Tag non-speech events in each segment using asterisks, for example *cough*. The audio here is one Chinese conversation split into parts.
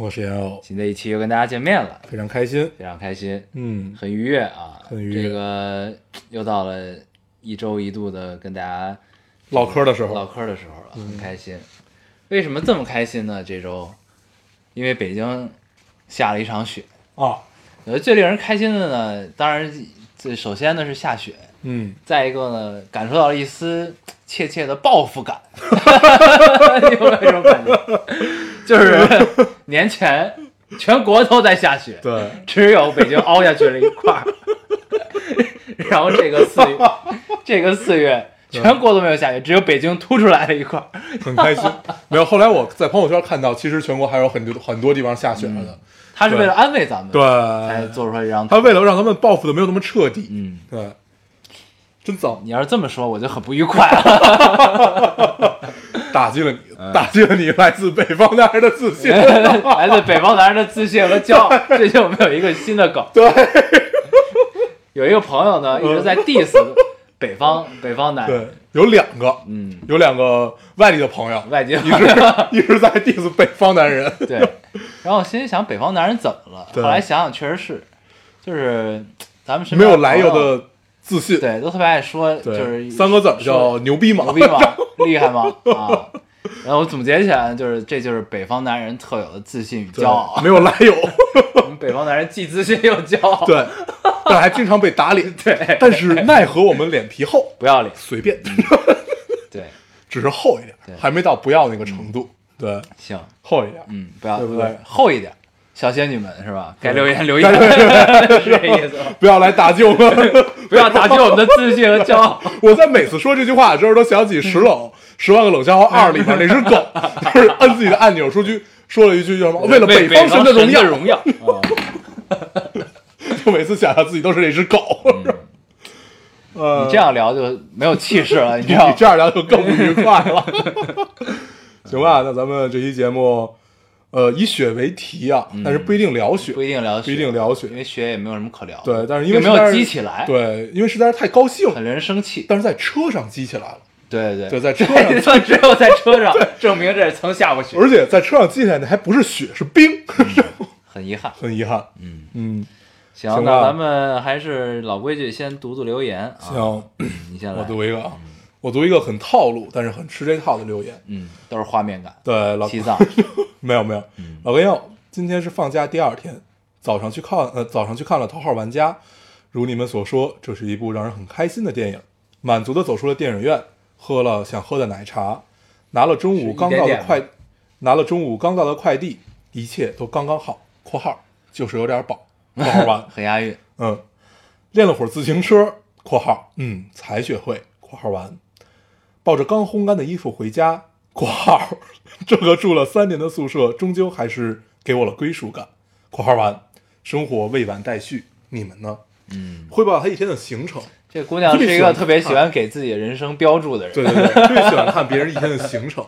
我是严偶，新的一期又跟大家见面了，非常开心。非常开心，嗯，很愉悦啊！很愉悦这个又到了一周一度的跟大家唠嗑的时候，唠嗑的时候了，很开心。为什么这么开心呢？这周，因为北京下了一场雪。啊，我觉得最令人开心的呢，当然最首先呢是下雪，嗯，再一个呢感受到了一丝切切的报复感。*laughs* *laughs* 你有没有这种感觉？就是年前全国都在下雪，对，只有北京凹下去了一块儿，*laughs* 然后这个四月，*laughs* 这个四月全国都没有下雪，只有北京凸出来了一块儿。很开心。*laughs* 没有，后来我在朋友圈看到，其实全国还有很多很多地方下雪了的。他是为了安慰咱们，对，才做出来这张图。他为了让咱们报复的没有那么彻底，嗯，对，真脏，你要是这么说，我就很不愉快了。*laughs* 打击了你，嗯打击了你来自北方男人的自信。*laughs* *laughs* 来自北方男人的自信和骄傲。最近我们有一个新的梗，对，有一个朋友呢一直在 diss 北方北方男人，对，有两个，嗯，有两个外地的朋友，外地一直一直在 diss 北方男人。对，然后我心里想，北方男人怎么了？后来想想，确实是，就是咱们身没边有来由，的自信，对，都特别爱说，就是三个字儿叫牛逼吗，牛逼吗？*laughs* 厉害吗？啊！然后我总结起来，就是这就是北方男人特有的自信与骄傲。没有来由，*laughs* 我们北方男人既自信又骄傲，对，但还经常被打脸。*laughs* 对但是奈何我们脸皮厚，不要脸，随便，对，只是厚一点对，还没到不要那个程度。对，行，厚一点。嗯，不要对不对厚一点，小仙女们是吧？该留言留言，是 *laughs* 这意思吗？不要来打击我们！*laughs* 不要打击我们的自信和骄傲。*laughs* 我在每次说这句话的时候，都想起《十冷十万个冷笑话二》里面那只狗，就是摁自己的按钮出去说了一句叫什么？为了北方神的荣耀，荣耀。啊就每次想象自己都是那只狗。呃，你这样聊就没有气势了，你知道吗？你这样聊就更不愉快了。行吧，那咱们这期节目，呃，以雪为题啊，但是不一定聊雪，嗯不一定聊，不一定聊雪因为雪也没有什么可聊。对，但是因为并没有实在是激起来，，对，因为实在是太高兴，很令人生气。但是在车上激起来了，对对对，在车上，算只有在车上证明这是曾下过雪，而且在车上激起来的还不是雪，是冰，*laughs* 很遗憾。很遗憾。嗯，嗯，行，那咱们还是老规矩，先读读留言啊。行，你先来。我读一个啊，我读一个很套路，但是很吃这套的留言。嗯，都是画面感。对，老西藏，没有没有，老哥要今天是放假第二天，早上去看呃早上去看了《头号玩家》，如你们所说，这是一部让人很开心的电影，满足的走出了电影院，喝了想喝的奶茶，拿了中午刚到的快，拿了中午刚到的快递，一切都刚刚好（括号就是有点饱），括号完，*laughs* 很押韵。嗯，练了会儿自行车（括号嗯才学会）（括号完），抱着刚烘干的衣服回家（括号这个住了三年的宿舍终究还是给我了归属感）（括号完），生活未完待续，你们呢？嗯，汇报他一天的行程。这姑娘是一个特别喜欢给自己人生标注的人。对对对，*laughs* 特别喜欢看别人一天的行程，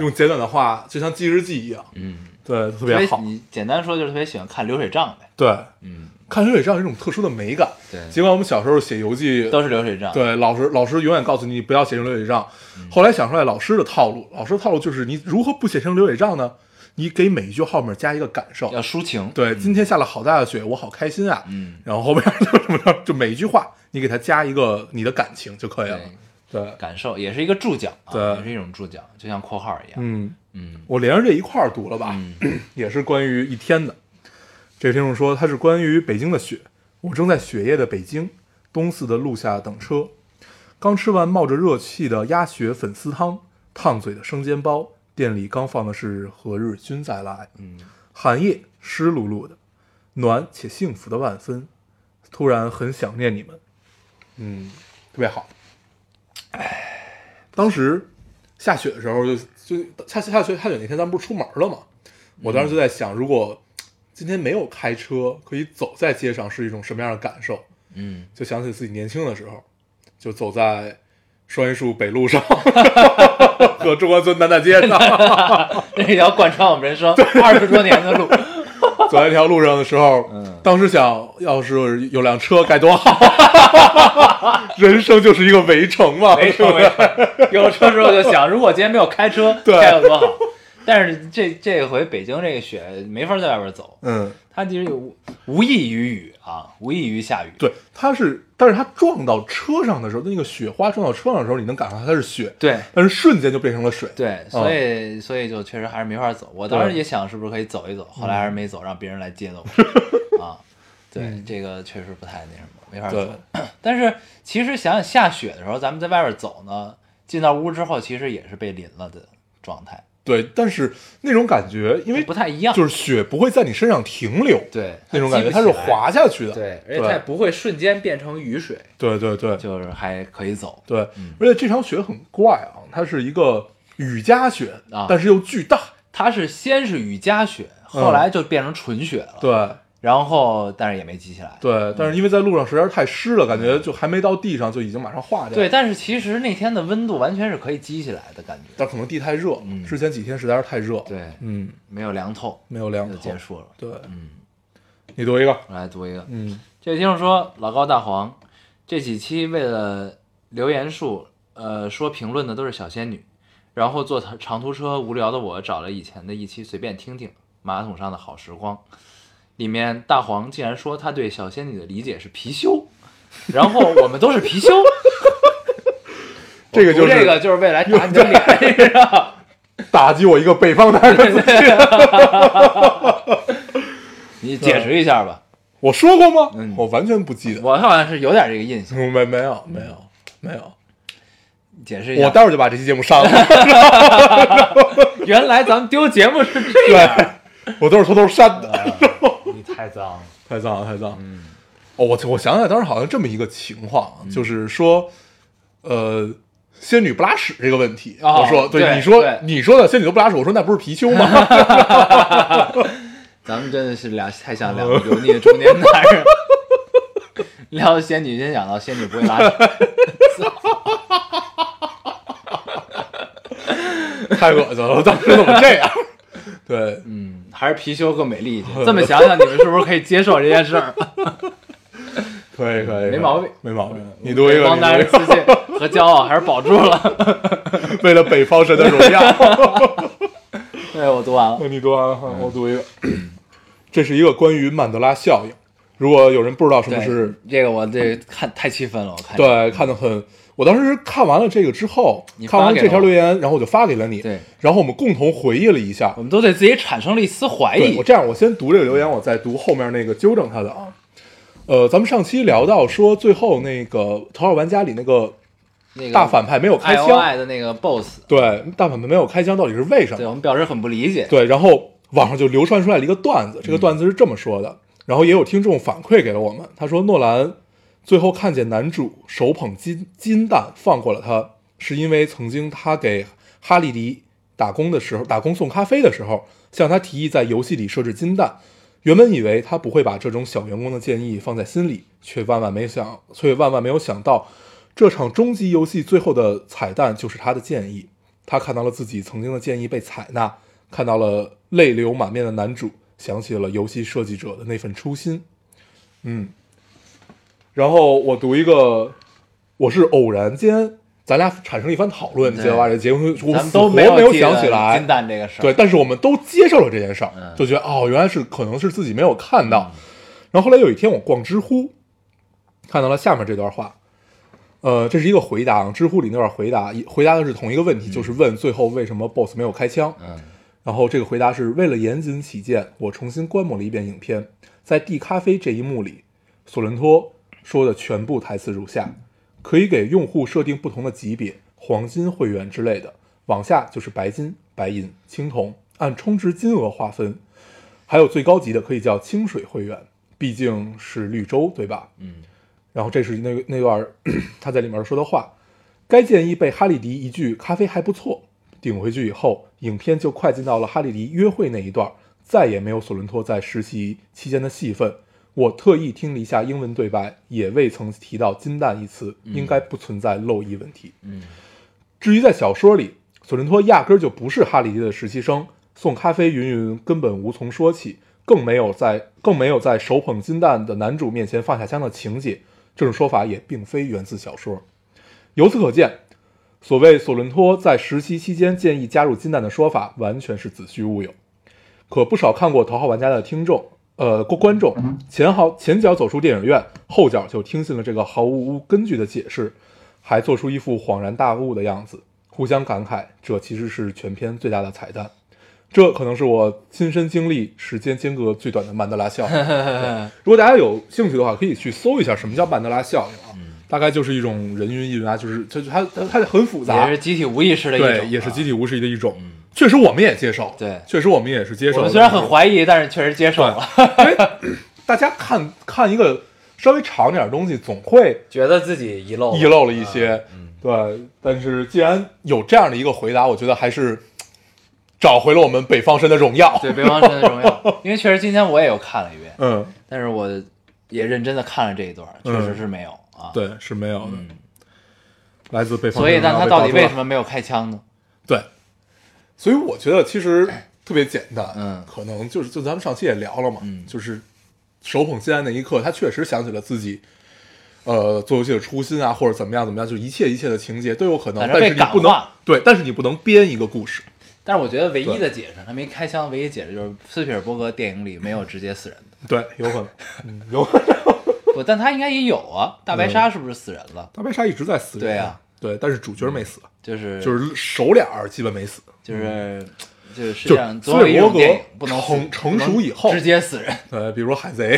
用简短的话就像记日记一样。嗯，对，特特别好。你简单说就是特别喜欢看流水账呗。对，嗯，看流水账有一种特殊的美感。对尽管我们小时候写游记都是流水账。对，老师老师永远告诉你不要写成流水账。后来想出来老师的套路，老师的套路就是你如何不写成流水账呢？你给每一句后面加一个感受。要抒情。对，今天下了好大的雪，我好开心啊。嗯，然后后面 *laughs* 就什么着，就每一句话你给它加一个你的感情就可以了。对，感受也是一个注脚啊，对也是一种注脚，就像括号一样。嗯，嗯我连着这一块儿读了吧，嗯 *clears throat* 也是关于一天的。这位听众说，他是关于北京的雪。我正在雪夜的北京东四的路下等车，刚吃完冒着热气的鸭血粉丝汤，烫嘴的生煎包，店里刚放的是《何日君再来》，嗯，寒夜湿漉漉的，暖且幸福的万分。突然很想念你们，嗯，特别好。当时下雪的时候就，就下下雪下雪那天，咱们不是出门了吗？我当时就在想，如果今天没有开车，可以走在街上是一种什么样的感受？嗯，就想起自己年轻的时候，就走在双榆树北路上 *laughs* 和中关村南大街上，*laughs* 那条贯穿我们人生二十多年的路。*laughs* 走在一条路上的时候，嗯。当时想要是有辆车该多好，人生就是一个围城嘛，没车没车，有车之后就想，如果今天没有开车，对。该有多好。*laughs* 但是这这回北京这个雪没法在外边走，嗯，它其实有无无异于雨啊，无异于下雨。对，它是，但是它撞到车上的时候，那个雪花撞到车上的时候，你能感受到它是雪，对但是瞬间就变成了水，对，所以、所以就确实还是没法走。我当时也想是不是可以走一走，后来还是没走，让别人来接走我 *laughs* 啊。对，这个确实不太那什么，没法对走。*coughs* 但是其实想想下雪的时候，咱们在外边走呢，进到屋之后，其实也是被淋了的状态，对，但是那种感觉，因为不太一样。就是雪不会在你身上停留，对那种感觉，它是滑下去的，对，而且它也不会瞬间变成雨水，对对对就是还可以走。对，而且这场雪很怪啊，它是一个雨夹雪啊但是又巨大，它是先是雨夹雪，后来就变成纯雪了。，对然后但是也没积起来。对，但是因为在路上实在是太湿了，感觉就还没到地上就已经马上化掉，对，，但是其实那天的温度完全是可以积起来的感觉。但可能地太热，嗯。之前几天实在是太热，对，嗯，没有凉透，没有凉就透结束了。对，嗯，你读一个，我来读一个，嗯。这位听众说：“老高大黄，这几期为了留言数，呃，说评论的都是小仙女，然后坐长长途车无聊的我找了以前的一期随便听听，马桶上的好时光，里面大黄竟然说他对小仙女的理解是貔貅，然后我们都是貔貅，*laughs* 这个就是这个就是未来打你的。打击我一个北方男人 *laughs* 你解释一下吧，我说过吗？嗯？我完全不记得，我好像是有点这个印象，没没有没有没有，解释一下。我待会儿就把这期节目删了，*laughs* 原来咱们丢节目是这样，对，我都是偷偷删的。你太脏了。太脏了，太脏了。嗯，哦，我我想起来，当时好像这么一个情况，就是说，呃，仙女不拉屎这个问题。哦我说，对你说你说的仙女都不拉屎，我说那不是貔貅吗？*laughs* 咱们真的是两太像两个 *laughs* 油腻的中年男人。*laughs* 聊仙女，先想到仙女不会拉屎，太恶心了，当时怎么这样？对，嗯，还是貔貅更美丽一些。*laughs* 这么想想，你们是不是可以接受这件事儿？*laughs* 可以可以，没毛病没毛病。你读一个，帮男人你读一自信 *laughs* 和骄傲还是保住了。个，为了北方神的荣耀。对，我读完了。你读完了，我读一个。这是一个关于曼德拉效应。如果有人不知道什么是这个，我这看太气愤了，我看。对，看得很。我当时看完了这个之后你，看完了这条留言，然后我就发给了你。对，然后我们共同回忆了一下我。们都对自己产生了一丝怀疑我。这样，我先读这个留言，我再读后面那个纠正他的啊。呃，咱们上期聊到说，最后那个《头号玩家》里那个大反派没有开枪，的那个 BOSS，对，大反派没有开枪，到底是为什么对我？们表示很不理解。对，然后网上就流传出来了一个段子，这个段子是这么说的，然后也有听众反馈给了我们，他说诺兰最后看见男主手捧金金蛋放过了他，是因为曾经他给哈利迪打工的时候，打工送咖啡的时候，向他提议在游戏里设置金蛋。原本以为他不会把这种小员工的建议放在心里，却万万没想，却万万没有想到，这场终极游戏最后的彩蛋就是他的建议。他看到了自己曾经的建议被采纳，看到了泪流满面的男主，想起了游戏设计者的那份初心。嗯，然后我读一个，我是偶然间，咱俩产生了一番讨论，你记得吧？这结婚我咱们都没没有想起来金，蛋这个事儿。对，但是我们都接受了这件事儿，嗯就觉得哦，原来是可能是自己没有看到。然后后来有一天我逛知乎，看到了下面这段话，呃，这是一个回答，知乎里那段回答，回答的是同一个问题，就是问最后为什么 BOSS 没有开枪。嗯，然后这个回答是为了严谨起见，我重新观摩了一遍影片，在递咖啡这一幕里，索伦托说的全部台词如下：可以给用户设定不同的级别，黄金会员之类的，往下就是白金、白银、青铜，按充值金额划分，还有最高级的可以叫清水会员，毕竟是绿洲，对吧？嗯。然后这是那个那段儿 *clears throat* 他在里面说的话，该建议被哈利迪一句“咖啡还不错”顶回去以后，影片就快进到了哈利迪约会那一段，再也没有索伦托在实习期间的戏份。我特意听了一下英文对白，也未曾提到金蛋一词，嗯应该不存在漏译问题。嗯至于在小说里，索伦托压根儿就不是哈里迪的实习生，送咖啡云云根本无从说起，更没有在更没有在手捧金蛋的男主面前放下枪的情节。这种说法也并非源自小说。由此可见，所谓索伦托在实习期间建议加入金蛋的说法，完全是子虚乌有。可不少看过《头号玩家》的听众，呃，观观众前好前脚走出电影院，后脚就听信了这个毫无根据的解释，还做出一副恍然大悟的样子，互相感慨，这其实是全片最大的彩蛋。这可能是我亲身经历时间间隔最短的曼德拉效应。*laughs* 如果大家有兴趣的话，可以去搜一下什么叫曼德拉效应啊，大概就是一种人云亦云啊，就是就是它它它很复杂，也是集体无意识的一种，对，也是集体。无意识的一种。确实，我们也接受，对确实我们也是接受。我们虽然很怀疑，但是确实接受了，因为大家看看一个稍微长点的东西，总会觉得自己遗漏遗漏了一些，对。但是既然有这样的一个回答，我觉得还是找回了我们北方神的荣耀。对北方神的荣耀，*laughs* 因为确实今天我也有看了一遍，嗯，但是我也认真的看了这一段，确实是没有啊。，对，是没有的。嗯，来自北方所以但他到底为什么没有开枪呢？对，所以我觉得其实特别简单，嗯可能就是就咱们上期也聊了嘛，嗯就是手捧金蛋那一刻，他确实想起了自己。呃，做游戏的初心啊，或者怎么样怎么样，就一切一切的情节都有可能，但是你不能对，但是你不能编一个故事，但是我觉得唯一的解释，他没开枪，唯一解释就是斯皮尔伯格电影里没有直接死人的。对，有可能，*laughs* 嗯，有可能。*laughs* 不，但他应该也有啊。大白鲨是不是死人了？大白鲨一直在死人，对啊，对，但是主角没死，就是就是熟脸儿基本没死，就是就是世就界上总有一种电影不能死成成熟以后直接死人。呃，比如说海贼，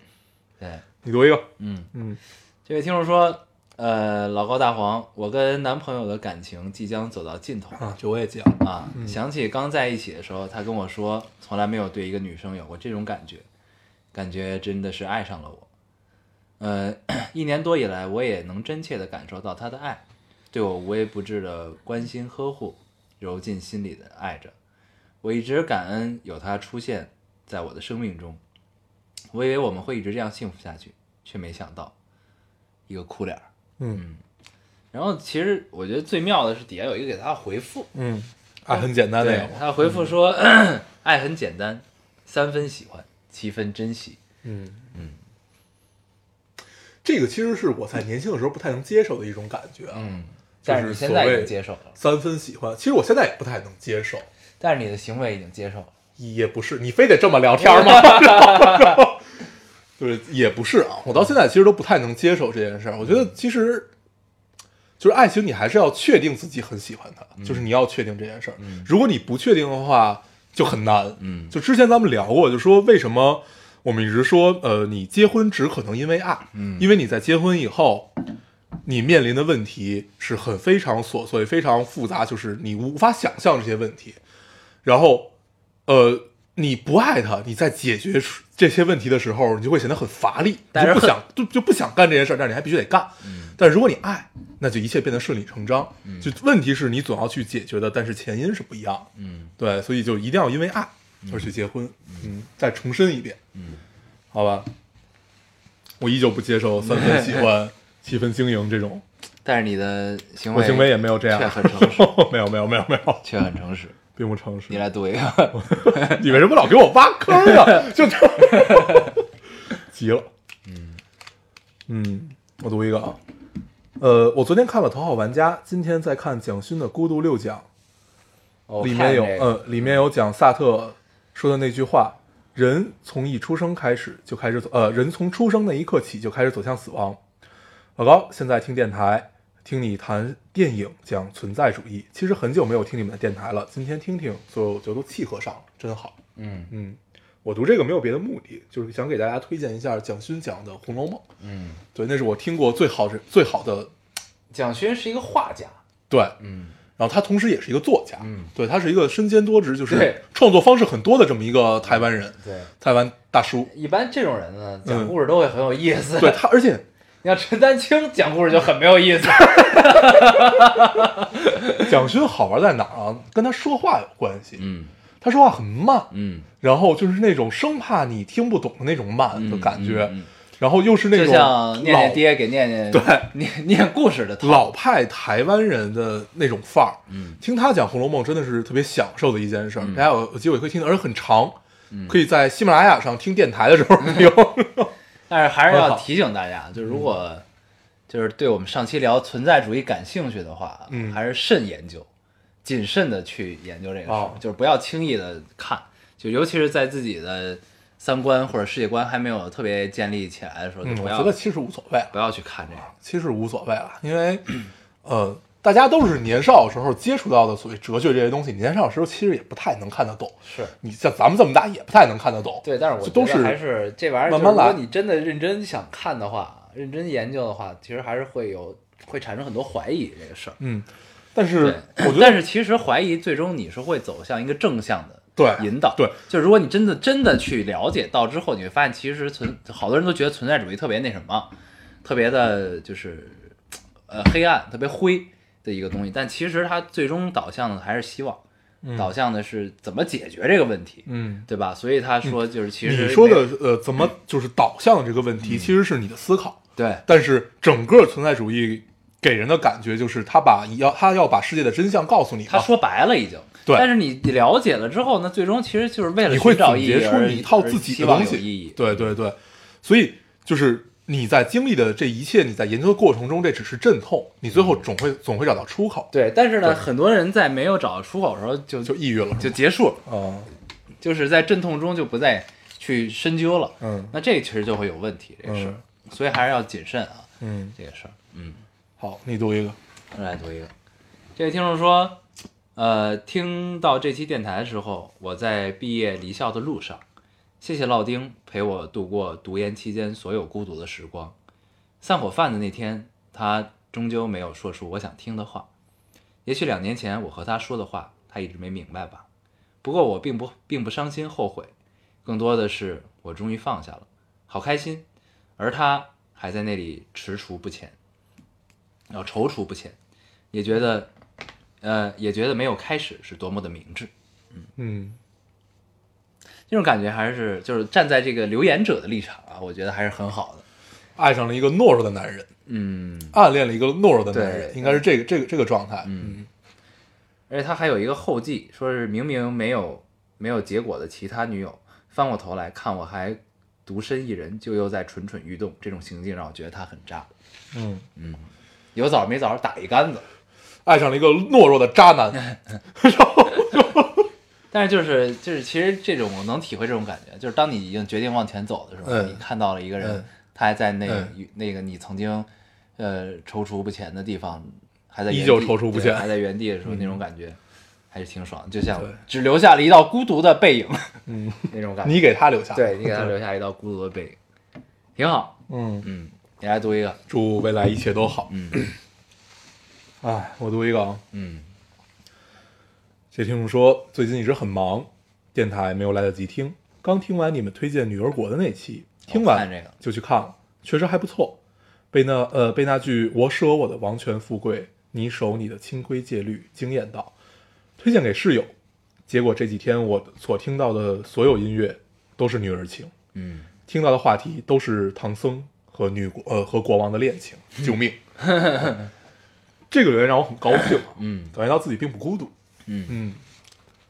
*laughs* 对，你读一个，嗯，嗯这位听众说，呃，老高大黄，我跟男朋友的感情即将走到尽头啊，这我也讲，啊。想起刚在一起的时候，他跟我说，从来没有对一个女生有过这种感觉，感觉真的是爱上了我。呃，*clears throat* 一年多以来，我也能真切的感受到他的爱，对我无微不至的关心呵护，揉进心里的爱着。我一直感恩有他出现在我的生命中，我以为我们会一直这样幸福下去，却没想到一个哭脸儿。嗯然后其实我觉得最妙的是底下有一个给他的回复，嗯，爱很简单的，他回复说，*clears throat* 爱很简单，三分喜欢，七分珍惜。嗯嗯，这个其实是我在年轻的时候不太能接受的一种感觉啊，嗯，就是但是你现在已经接受了，三分喜欢，其实我现在也不太能接受，但是你的行为已经接受了。也不是，你非得这么聊天吗？*laughs* *laughs* 就是也不是啊，我到现在其实都不太能接受这件事儿。我觉得其实就是爱情，你还是要确定自己很喜欢他，就是你要确定这件事儿。如果你不确定的话，就很难。嗯就之前咱们聊过，就说为什么我们一直说，呃，你结婚只可能因为爱，嗯因为你在结婚以后。你面临的问题是很非常琐碎、非常复杂，就是你无法想象这些问题。然后，呃，你不爱他，你在解决这些问题的时候，你就会显得很乏力，就不想就就不想干这件事儿，但是你还必须得干。但如果你爱，那就一切变得顺理成章。就问题是你总要去解决的，但是前因是不一样。嗯对，所以就一定要因为爱而去结婚。嗯，再重申一遍。嗯，好吧。我依旧不接受三分喜欢，*laughs* 七分经营这种，但是你的行为，我行为也没有这样却很诚实，*laughs* 没有没有没有没有，却很诚实。并不诚实你。来读一个，*laughs* 你为什么老给我挖坑啊？*laughs* 就这，急了。嗯嗯，我读一个啊。呃，我昨天看了《头号玩家》，今天在看蒋勋的《孤独六讲》，我里面有呃，里面有讲萨特说的那句话：人从一出生开始就开始走，呃，人从出生那一刻起就开始走向死亡。老高现在听电台，听你谈电影，讲存在主义。其实很久没有听你们的电台了，今天听听，所以我觉得都契合上了，真好。嗯嗯，我读这个没有别的目的，就是想给大家推荐一下蒋勋讲的《红楼梦》。嗯，对，那是我听过最好的最好的蒋勋是一个画家，对，嗯然后他同时也是一个作家，嗯对他是一个身兼多职，就是创作方式很多的这么一个台湾人，对。台湾大叔。一般这种人呢，讲嗯故事都会很有意思。对他，而且你像陈丹青讲故事就很没有意思。*laughs* 蒋勋好玩在哪儿啊？跟他说话有关系。嗯他说话很慢，嗯，然后就是那种生怕你听不懂的那种慢的嗯感觉，嗯嗯然后又是那种就种像念念爹给念念对 *laughs* 念念故事的老派台湾人的那种范儿。嗯听他讲《红楼梦》真的是特别享受的一件事大家有有机会可以听，而且很长，可以在喜马拉雅上听电台的时候听。*laughs* 但是还是要提醒大家，就是如果就是对我们上期聊存在主义感兴趣的话，嗯。还是慎研究，谨慎的去研究这个事就是不要轻易的看，就尤其是在自己的三观或者世界观还没有特别建立起来的时候，就嗯，不要、我觉得其实无所谓，不要去看这个。其实无所谓了，因为呃，大家都是年少的时候接触到的所谓哲学这些东西，年少的时候其实也不太能看得懂。是你像咱们这么大也不太能看得懂。对，但是我这都是觉得还是这玩意儿，慢慢来就如果你真的认真想看的话，认真研究的话，其实还是会有会产生很多怀疑这个事儿。嗯，但是，我觉得但是其实怀疑最终你是会走向一个正向的对引导。对，就如果你真的真的去了解到之后，你会发现其实存好多人都觉得存在主义特别那什么，特别的就是呃黑暗、特别灰的一个东西，但其实它最终导向的还是希望，导向的是怎么解决这个问题，嗯，对吧？所以他说就是其实你说的呃，怎么 *clears throat* 就是导向这个问嗯题，其实是你的思考。对但是整个存在主义给人的感觉就是他把要他要把世界的真相告诉你，他说白了已经。对但是你了解了之后呢，最终其实就是为了你会寻找总结出意义而你一套自己的东西，有意义。对对对，所以就是你在经历的这一切，你在研究的过程中，这只是阵痛，你最后总会总会找到出口，对，但是呢，很多人在没有找到出口的时候就就抑郁了，就结束了，啊，就是在阵痛中就不再去深究了。嗯。那这其实就会有问题，这个事儿，所以还是要谨慎啊，嗯，这个事儿。嗯，好，你读一个，我来读一个。这位听众说，呃，听到这期电台的时候，我在毕业离校的路上，谢谢老丁陪我度过读研期间所有孤独的时光。散伙饭的那天，他终究没有说出我想听的话。也许两年前我和他说的话，他一直没明白吧。不过我并不并不伤心后悔，更多的是我终于放下了，好开心。而他还在那里踟蹰不前，要踌躇不前，也觉得，呃，也觉得没有开始是多么的明智。嗯嗯这种感觉还是就是站在这个留言者的立场啊，我觉得还是很好的。爱上了一个懦弱的男人，嗯，暗恋了一个懦弱的男人，应该是这个这个这个状态，嗯而且他还有一个后记，说是明明没有没有结果的其他女友翻过头来看我还独身一人，就又在蠢蠢欲动，这种行径让我觉得他很渣。嗯嗯，有枣没枣打一竿子。爱上了一个懦弱的渣男 *laughs* *laughs* 但是就是就是，其实这种我能体会这种感觉，就是当你已经决定往前走的时候，嗯你看到了一个人，嗯他还在那、嗯那个你曾经呃踌躇不前的地方，还在依旧原地踌躇不前还在原地的时候，那种感觉还是挺爽的，就像只留下了一道孤独的背影，嗯，*laughs* 那种感觉。你给他留下，对你给他留下一道孤独的背影，挺好。嗯，嗯，你来读一个。祝未来一切都好。嗯 *clears throat* 哎，我读一个啊，嗯这听众说最近一直很忙，电台没有来得及听，刚听完你们推荐女儿国的那期，听完这个。就去看了，确实还不错。被那呃被那句“我舍我的王权富贵，你守你的清规戒律”惊艳到，推荐给室友。结果这几天我所听到的所有音乐都是女儿情，嗯，听到的话题都是唐僧和女国呃和国王的恋情，救命！*laughs* 这个留言让我很高兴，嗯，感觉到自己并不孤独，嗯。嗯，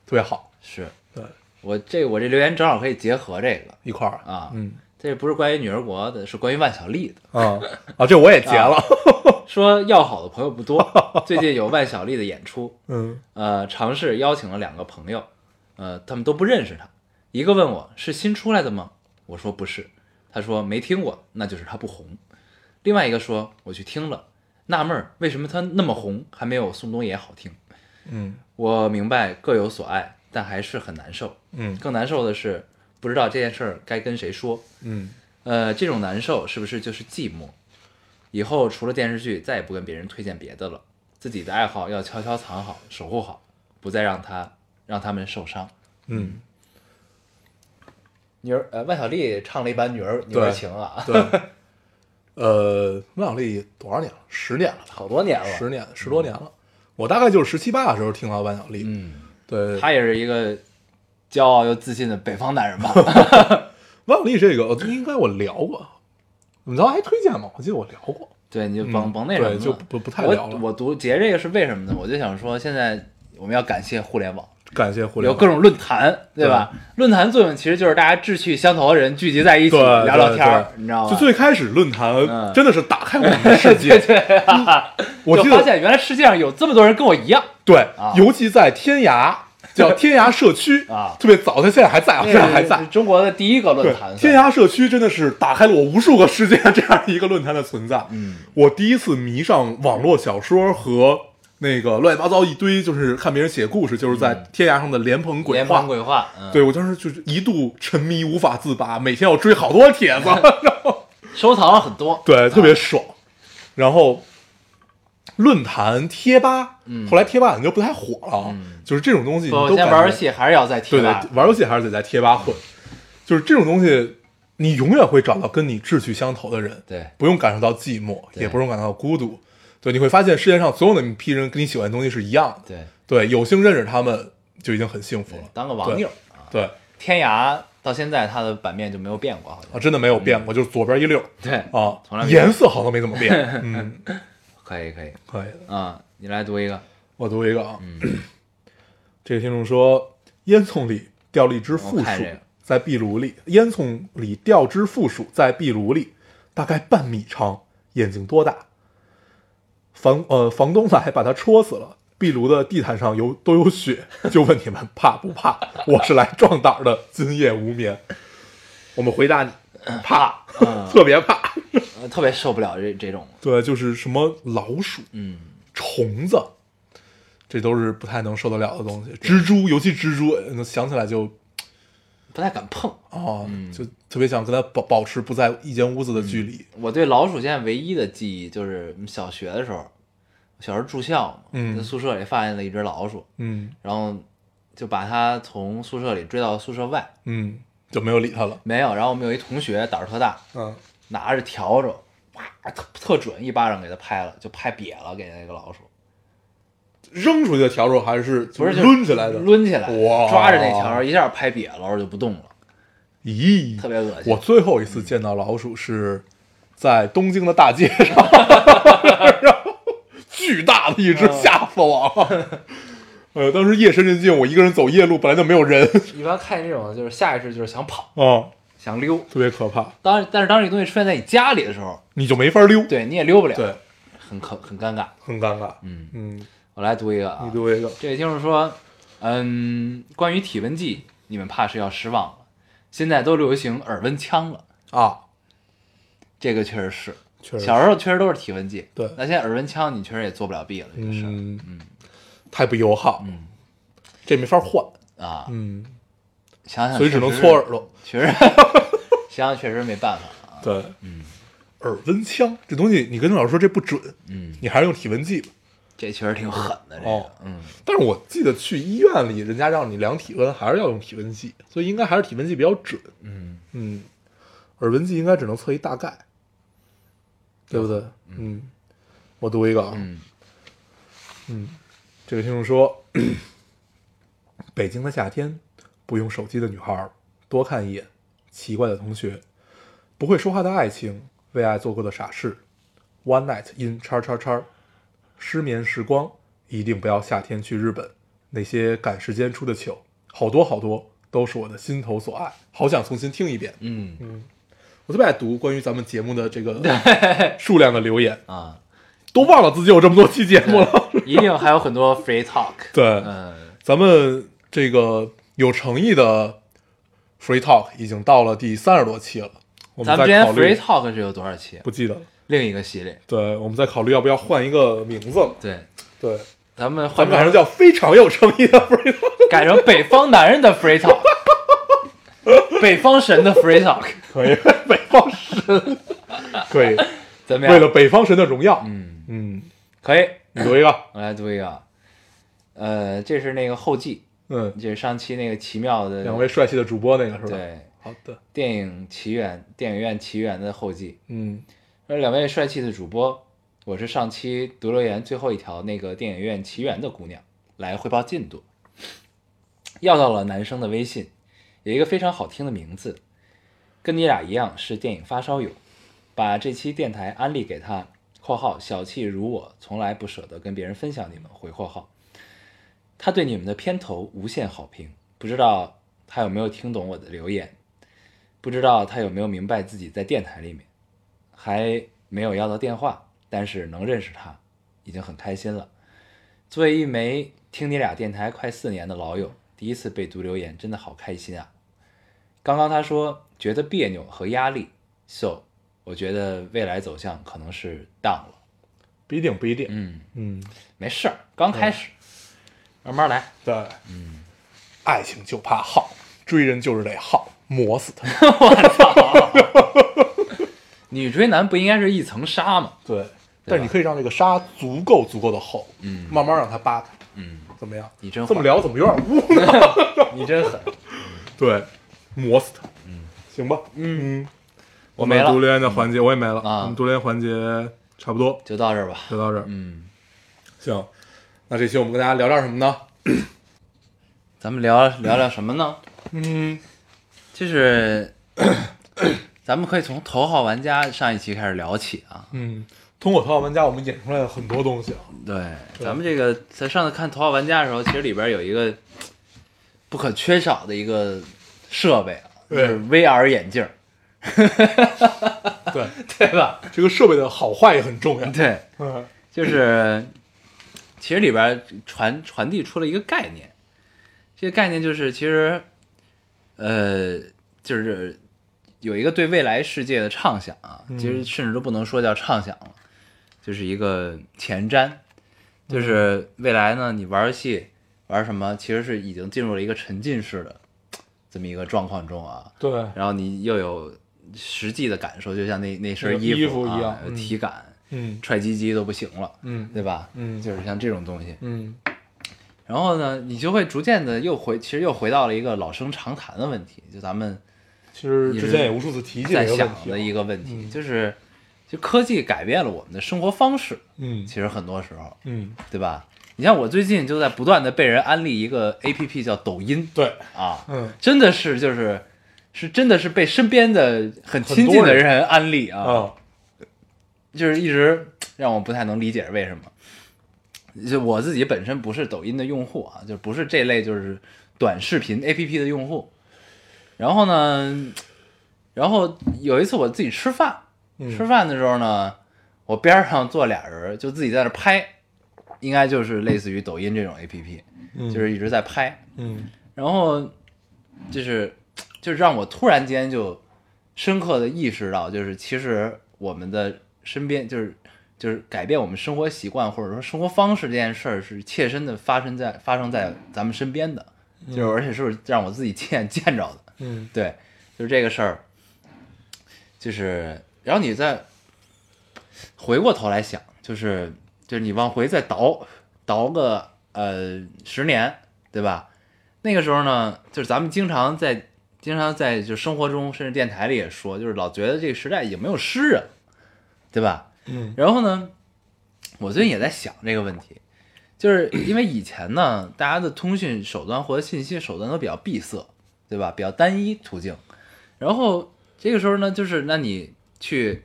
特别好，是。对，我这我这留言正好可以结合这个。一块儿。啊，嗯。这不是关于女儿国的，是关于万晓利的。啊啊，这我也结了，*laughs* 说要好的朋友不多，最近有万晓利的演出，*laughs* 嗯。呃，尝试邀请了两个朋友，呃，他们都不认识他。一个问我是新出来的吗？我说不是，他说没听过，那就是他不红。另外一个说我去听了，纳闷儿为什么他那么红，还没有宋冬野好听。嗯我明白各有所爱，但还是很难受。嗯更难受的是不知道这件事儿该跟谁说。嗯呃，这种难受是不是就是寂寞？以后除了电视剧，再也不跟别人推荐别的了。自己的爱好要悄悄藏好，守护好，不再让他让他们受伤。嗯，女儿，呃，万晓利唱了一版《女儿女儿情》啊，对，呃，万晓利多少年了？十年了吧，好多年了。十年十多年了。我大概就是十七八的时候听到万晓利，嗯，对，他也是一个骄傲又自信的北方男人吧。*laughs* 万晓利这个应该我聊过，你知道还推荐吗？我记得我聊过。对，你就嗯甭甭那什么了，对就不不太聊了我我读杰这个是为什么呢？我就想说，现在我们要感谢互联网，感谢互联网，有各种论坛，对吧？论坛作用其实就是大家志趣相投的人聚集在一起聊聊天儿，你知道吗？就最开始论坛嗯真的是打开我们的世界，*laughs* 对对啊，我就发现原来世界上有这么多人跟我一样。对啊，尤其在天涯叫 *laughs* 天涯社区啊特别早，它现在还在啊，现在还那在是。中国的第一个论坛，，天涯社区真的是打开了我无数个世界这样一个论坛的存在。嗯，我第一次迷上网络小说和那个乱七八糟一堆，就是看别人写故事，就是在天涯上的莲蓬鬼话。连环。鬼话，嗯，对我当时就是一度沉迷无法自拔，每天要追好多帖子，*laughs* 然后收藏了很多。对特别爽。然后论坛、贴吧，嗯。后来贴吧好像就不太火了，嗯。就是这种东西你不，都现在玩游戏还是要在贴对对吧，，玩游戏还是得在贴吧混，就是这种东西，你永远会找到跟你志趣相投的人，对。不用感受到寂寞，也不用感到孤独，对，你会发现世界上所有的一批人跟你喜欢的东西是一样的，对。对，有幸认识他们就已经很幸福了，当个网友啊。对。天涯到现在它的版面就没有变过，好像。啊，真的没有变过，就是左边一溜。对，啊从来，没颜色好像没怎么变，*laughs* 嗯，可以可以。可以，啊，你来读一个，我读一个啊，嗯。*clears throat* 这个听众说，烟囱里掉了一只负鼠我看这个，在壁炉里，烟囱里掉只负鼠在壁炉里，大概半米长，眼睛多大？房呃房东来把它戳死了，壁炉的地毯上有都有血，就问你们怕不怕？我是来壮胆儿的，今夜无眠。我们回答你，怕，嗯特别怕。呃特别受不了这这种，对，就是什么老鼠、嗯，虫子，这都是不太能受得了的东西。蜘蛛，尤其蜘蛛，能想起来就不太敢碰。啊，嗯就特别想跟它保保持不在一间屋子的距离。我对老鼠现在唯一的记忆就是小学的时候，小时候住校嘛，嗯在宿舍里发现了一只老鼠，嗯然后就把它从宿舍里追到宿舍外，嗯，就没有理它了。没有。然后我们有一同学胆儿特大，嗯，拿着笤帚，哇，特特准，一巴掌给它拍了，就拍瘪了，给那个老鼠。扔出去的笤帚还是不是，就抡起来的？抡起来，哇抓着那笤帚一下拍瘪了，老鼠就不动了，咦，特别恶心。我最后一次见到老鼠是在东京的大街上，*laughs* 巨大的一嗯只，吓死我了。呃，当时夜深人静，我一个人走夜路，本来就没有人一般看见这种，就是下意识就是想跑，啊，想溜。特别可怕，当但是当这个东西出现在你家里的时候，你就没法溜。对你也溜不了，对，很可很尴尬。很尴尬。嗯，嗯，我来读一个啊你，读一个。这也就是说，嗯，关于体温计，你们怕是要失望了。现在都流行耳温枪了，啊，这个确实是，确实小时候确实都是体温计，对那现在耳温枪你确实也做不了弊了，这个事儿，嗯嗯太不友好，嗯这没法换，啊，嗯，想想所以只能搓耳朵。确实，*laughs* 想想确实没办法啊，对，嗯耳温枪这东西，你跟老师说这不准，嗯，你还是用体温计吧。这确实挺狠的，这哦个，嗯，但是我记得去医院里，人家让你量体温，还是要用体温计，所以应该还是体温计比较准。嗯嗯，耳温计应该只能测一大概，对不对？嗯，我读一个啊，嗯。嗯，这位听众说，北京的夏天，不用手机的女孩多看一眼，奇怪的同学，不会说话的爱情，为爱做过的傻事，One night in 叉叉叉，失眠时光，一定不要夏天去日本，那些赶时间出的糗，好多好多都是我的心头所爱，好想重新听一遍。嗯。嗯我特别爱读关于咱们节目的这个数量的留言，啊，都忘了自己有这么多期节目了。一定还有很多 free talk，*laughs* 对，嗯，咱们这个有诚意的 free talk 已经到了第三十多期了，我咱们之前再考 free，talk 是有多少期？不记得了。另一个系列，对，我们在考虑要不要换一个名字了。对，对，咱们换成咱们改成叫非常有诚意的 free talk，改成北方男人的 free talk，*laughs* *laughs* 北方神的 free talk，可以，*laughs* 北方神，可以，怎么样？为了北方神的荣耀。嗯，嗯，可以，你读一个。*coughs* 我来读一个，呃，这是那个后记，嗯，就是上期那个奇妙的两位帅气的主播那个是吧？，对好的。电影奇缘电影院奇缘的后记，嗯那两位帅气的主播，我是上期读留言最后一条那个电影院奇缘的姑娘，来汇报进度。要到了男生的微信，有一个非常好听的名字，跟你俩一样是电影发烧友，把这期电台安利给他（括号小气如我，从来不舍得跟别人分享你们）回括号。他对你们的片头无限好评，不知道他有没有听懂我的留言，不知道他有没有明白自己在电台里面，还没有要到电话，但是能认识他，已经很开心了。作为一枚听你俩电台快四年的老友，第一次被读留言，真的好开心啊！刚刚他说觉得别扭和压力，so 我觉得未来走向可能是 down 了。不一定，不一定。嗯，嗯，没事儿，刚开始，慢慢来。对，嗯，爱情就怕耗，追人就是得耗，磨死他。*laughs* *laughs* 女追男不应该是一层纱吗？对，但是你可以让这个纱足够足够的厚，嗯慢慢让它扒开，嗯，怎么样？你真这么聊怎么有点污呢？*laughs* 你真狠。对，磨死他。嗯，行吧。嗯，我没了们读留言的环节我也没了啊我们读留言环节差不多就到这儿吧。就到这儿。嗯，行，那这期我们跟大家聊点什么呢？*coughs* 咱们聊聊聊什么呢？嗯，就是 *coughs* 咱们可以从头号玩家上一期开始聊起啊。嗯，通过《头号玩家》，我们演出来了很多东西啊。对，咱们这个在上次看头号玩家的时候，其实里边有一个不可缺少的一个设备啊，就对是 VR 眼镜儿，对，*laughs* 对吧？这个设备的好坏也很重要。对，嗯。就是其实里边传传递出了一个概念，这个概念就是其实呃就是有一个对未来世界的畅想啊，嗯。其实甚至都不能说叫畅想了，就是一个前瞻，就是未来呢，你玩游戏玩什么，其实是已经进入了一个沉浸式的这么一个状况中啊，对，然后你又有实际的感受，就像那那那身衣服一样体感。嗯踹鸡鸡都不行了，嗯对吧？嗯就是像这种东西。嗯然后呢，你就会逐渐的又回，其实又回到了一个老生常谈的问题，就咱们其实之前也无数次提及在想的一个问题，嗯就是就科技改变了我们的生活方式，嗯其实很多时候，嗯，对吧？你像我最近就在不断的被人安利一个 A P P 叫抖音对，啊，嗯真的是就是是真的是被身边的很亲近的人安利啊，啊，就是一直让我不太能理解为什么。就我自己本身不是抖音的用户啊，就不是这类就是短视频 APP 的用户。然后呢，然后有一次我自己吃饭，嗯吃饭的时候呢，我边上坐俩人，就自己在那拍，应该就是类似于抖音这种 APP，嗯就是一直在拍。嗯然后就是就是让我突然间就深刻的意识到，就是其实我们的身边就是就是改变我们生活习惯或者说生活方式这件事儿是切身的发生在发生在咱们身边的，就是而且是让我自己亲眼见着的。嗯对，就是这个事儿，就是然后你再回过头来想，就是就是你往回再倒倒个呃十年，对吧？那个时候呢，就是咱们经常在经常在就生活中，甚至电台里也说，就是老觉得这个时代已经没有诗人，对吧？嗯然后呢，我最近也在想这个问题，就是因为以前呢，*clears throat* 大家的通讯手段或者信息手段都比较闭塞，对吧？比较单一途径。然后这个时候呢，就是那你去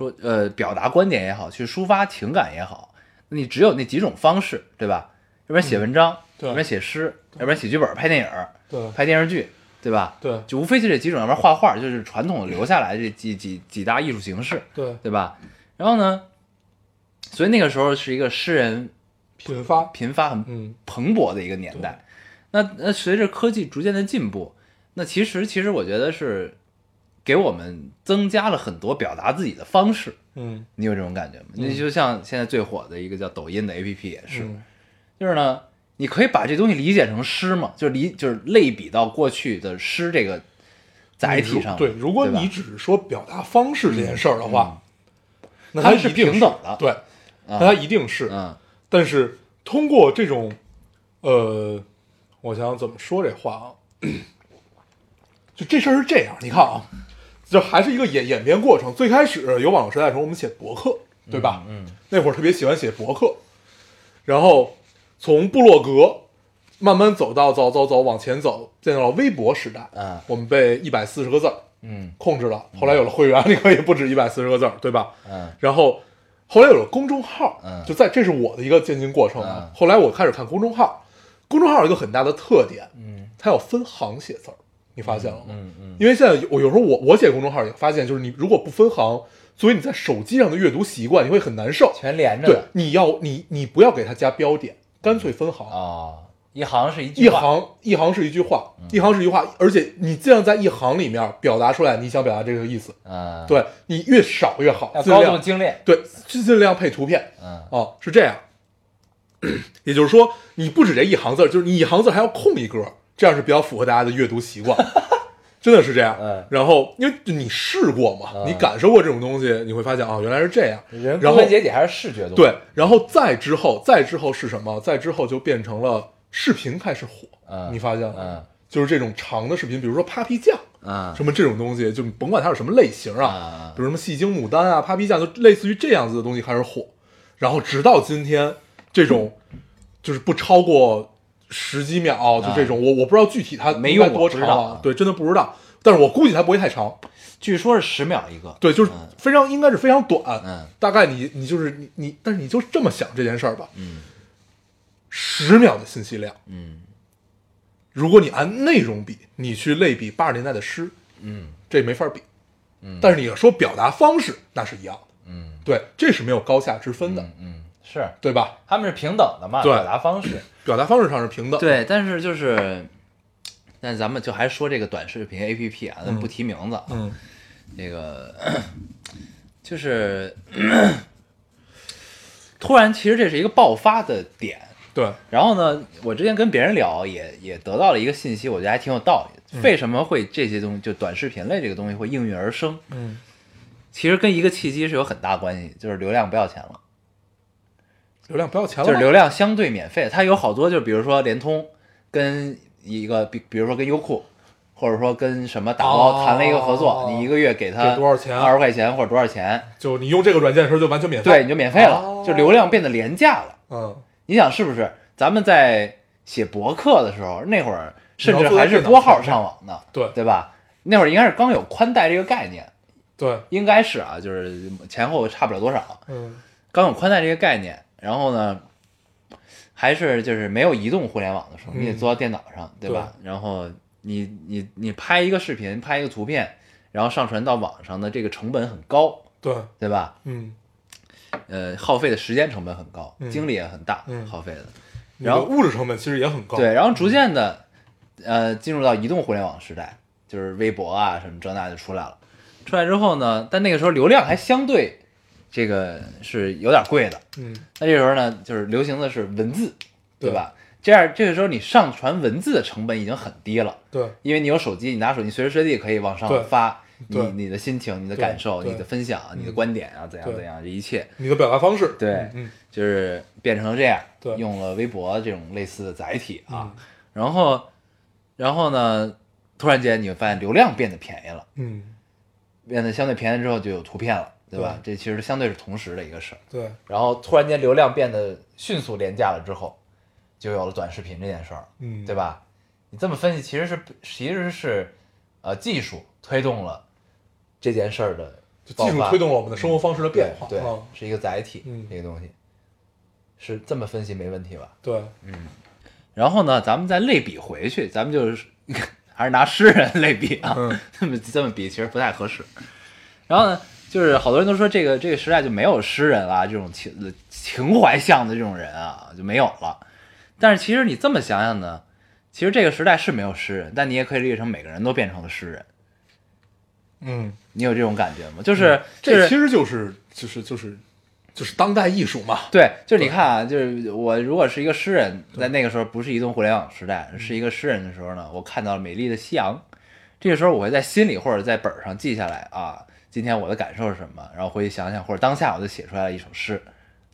说呃表达观点也好，去抒发情感也好，那你只有那几种方式，对吧？要不然写文章，对要不然写诗，要不然写剧本、拍电影、对拍电视剧，对吧？对就无非就这几种，要不然画画，就是传统留下来这几几几大艺术形式，对，对吧？然后呢，所以那个时候是一个诗人频发，频发很嗯蓬勃的一个年代。那那随着科技逐渐的进步，那其实其实我觉得是给我们增加了很多表达自己的方式。嗯。你有这种感觉吗？那就像现在最火的一个叫抖音的 APP 也是，嗯就是呢，你可以把这东西理解成诗嘛，就是理就是类比到过去的诗这个载体上。对，如果你只是说表达方式这件事儿的话，那它是平等的。对，那它一定是。嗯。但是通过这种，呃，我想想怎么说这话啊，*coughs* 就这事儿是这样，你看啊，这还是一个演演变过程。最开始有网络时代的时候，我们写博客，对吧？嗯，那会儿特别喜欢写博客，然后从部落格慢慢走到走走走往前走，见到了微博时代，嗯我们被一百四十个字儿嗯控制了。后来有了会员，你可以不止一百四十个字儿，对吧？嗯然后后来有了公众号，嗯就在这是我的一个渐进过程啊。嗯后来我开始看公众号，公众号有一个很大的特点，嗯它要分行写字儿，你发现了吗？嗯嗯因为现在我有时候我我写公众号也发现，就是你如果不分行，所以你在手机上的阅读习惯，你会很难受。全连着对，你要你你不要给它加标点，干脆分行。啊，一行是一句一话，行一行是一句话，一行是一句话，而且你尽量在一行里面表达出来你想表达这个意思。嗯，，对你越少越好，要高度精炼，对尽量配图片。嗯哦，是这样。*clears throat* 也就是说，你不止这一行字，就是你一行字还要空一格，这样是比较符合大家的阅读习惯。*laughs* 真的是这样。嗯然后因为你试过嘛，嗯你感受过这种东西，你会发现啊、原来是这样。人然后归根结底还是视觉动物，对，然后再之后，再之后是什么？再之后就变成了视频开始火。嗯你发现了吗？嗯就是这种长的视频，比如说 Papi 酱，嗯什么这种东西，就甭管它是什么类型啊，啊比如什么戏精牡丹啊、Papi 酱，就类似于这样子的东西开始火，然后直到今天，这种就是不超过十几秒，就这种，我我不知道具体它啊没用多长啊，对，真的不知道，但是我估计它不会太长，据说是十秒一个，对，就是嗯。非常应该是非常短，嗯。大概你你就是你你，但是你就这么想这件事儿吧，嗯。十秒的信息量，嗯。如果你按内容比，你去类比八十年代的诗，嗯。这没法比，嗯。但是你要说表达方式，那是一样的，嗯。对，这是没有高下之分的，嗯嗯，是对吧？他们是平等的嘛，对表达方式。*clears throat* 表达方式上是平等，，对，但是就是，但咱们就还说这个短视频 APP 啊，咱不提名字啊，嗯这个 *clears throat* 就是 *clears throat* 突然，其实这是一个爆发的点。对，然后呢，我之前跟别人聊，也也得到了一个信息，我觉得还挺有道理的。为什么会这些东西，就短视频类这个东西会应运而生？嗯其实跟一个契机是有很大关系，就是流量不要钱了。流量不要钱了，就是流量相对免费，它有好多，就比如说联通跟一个，比比如说跟优酷，或者说跟什么打包哦谈了一个合作，你一个月给他多少钱二十块钱或者多少钱，就你用这个软件的时候就完全免费，对，你就免费了，哦就流量变得廉价了。嗯，你想是不是？咱们在写博客的时候，那会儿甚至还是拨号上网呢，对对吧？那会儿应该是刚有宽带这个概念，对，应该是啊，就是前后差不了多少。嗯刚有宽带这个概念，然后呢，还是就是没有移动互联网的时候，嗯你得坐到电脑上，对吧？然后你你你拍一个视频，拍一个图片，然后上传到网上的这个成本很高，对，对吧？嗯，呃，耗费的时间成本很高，嗯精力也很大，嗯耗费的。然后物质成本其实也很高，对，然后逐渐的，呃，进入到移动互联网时代，就是微博啊什么这那就出来了。出来之后呢，但那个时候流量还相对这个是有点贵的。嗯。那这时候呢，就是流行的是文字，对。吧？这样这个时候你上传文字的成本已经很低了，对。因为你有手机，你拿手机随时随地可以往上发你你的心情、你的感受、你的分享、你的嗯观点啊，怎样怎样，这一切。你的表达方式，对嗯嗯。就是变成了这样，对。用了微博这种类似的载体啊，嗯。然后然后呢，突然间你会发现流量变得便宜了，嗯，变得相对便宜之后就有图片了，对吧？这其实相对是同时的一个事儿。对，然后突然间流量变得迅速廉价了之后，就有了短视频这件事儿，嗯，对吧？你这么分析，其实是其实是呃技术推动了这件事儿的技术推动了我们的生活方式的变化，对，对嗯是一个载体，嗯这个东西是这么分析没问题吧？对，嗯然后呢，咱们再类比回去，咱们就是 *laughs* 还是拿诗人类比啊，嗯这么这么比其实不太合适。然后呢，就是好多人都说这个这个时代就没有诗人啊，这种情情怀向的这种人啊就没有了。但是其实你这么想想呢，其实这个时代是没有诗人，但你也可以理解成每个人都变成了诗人。嗯，你有这种感觉吗？就是、就是这其实就是就是就是就是当代艺术嘛，对，就是你看啊，就是我如果是一个诗人，在那个时候不是移动互联网时代，是一个诗人的时候呢，我看到了美丽的夕阳，这个时候我会在心里或者在本上记下来啊，今天我的感受是什么，然后回去想想，或者当下我就写出来了一首诗，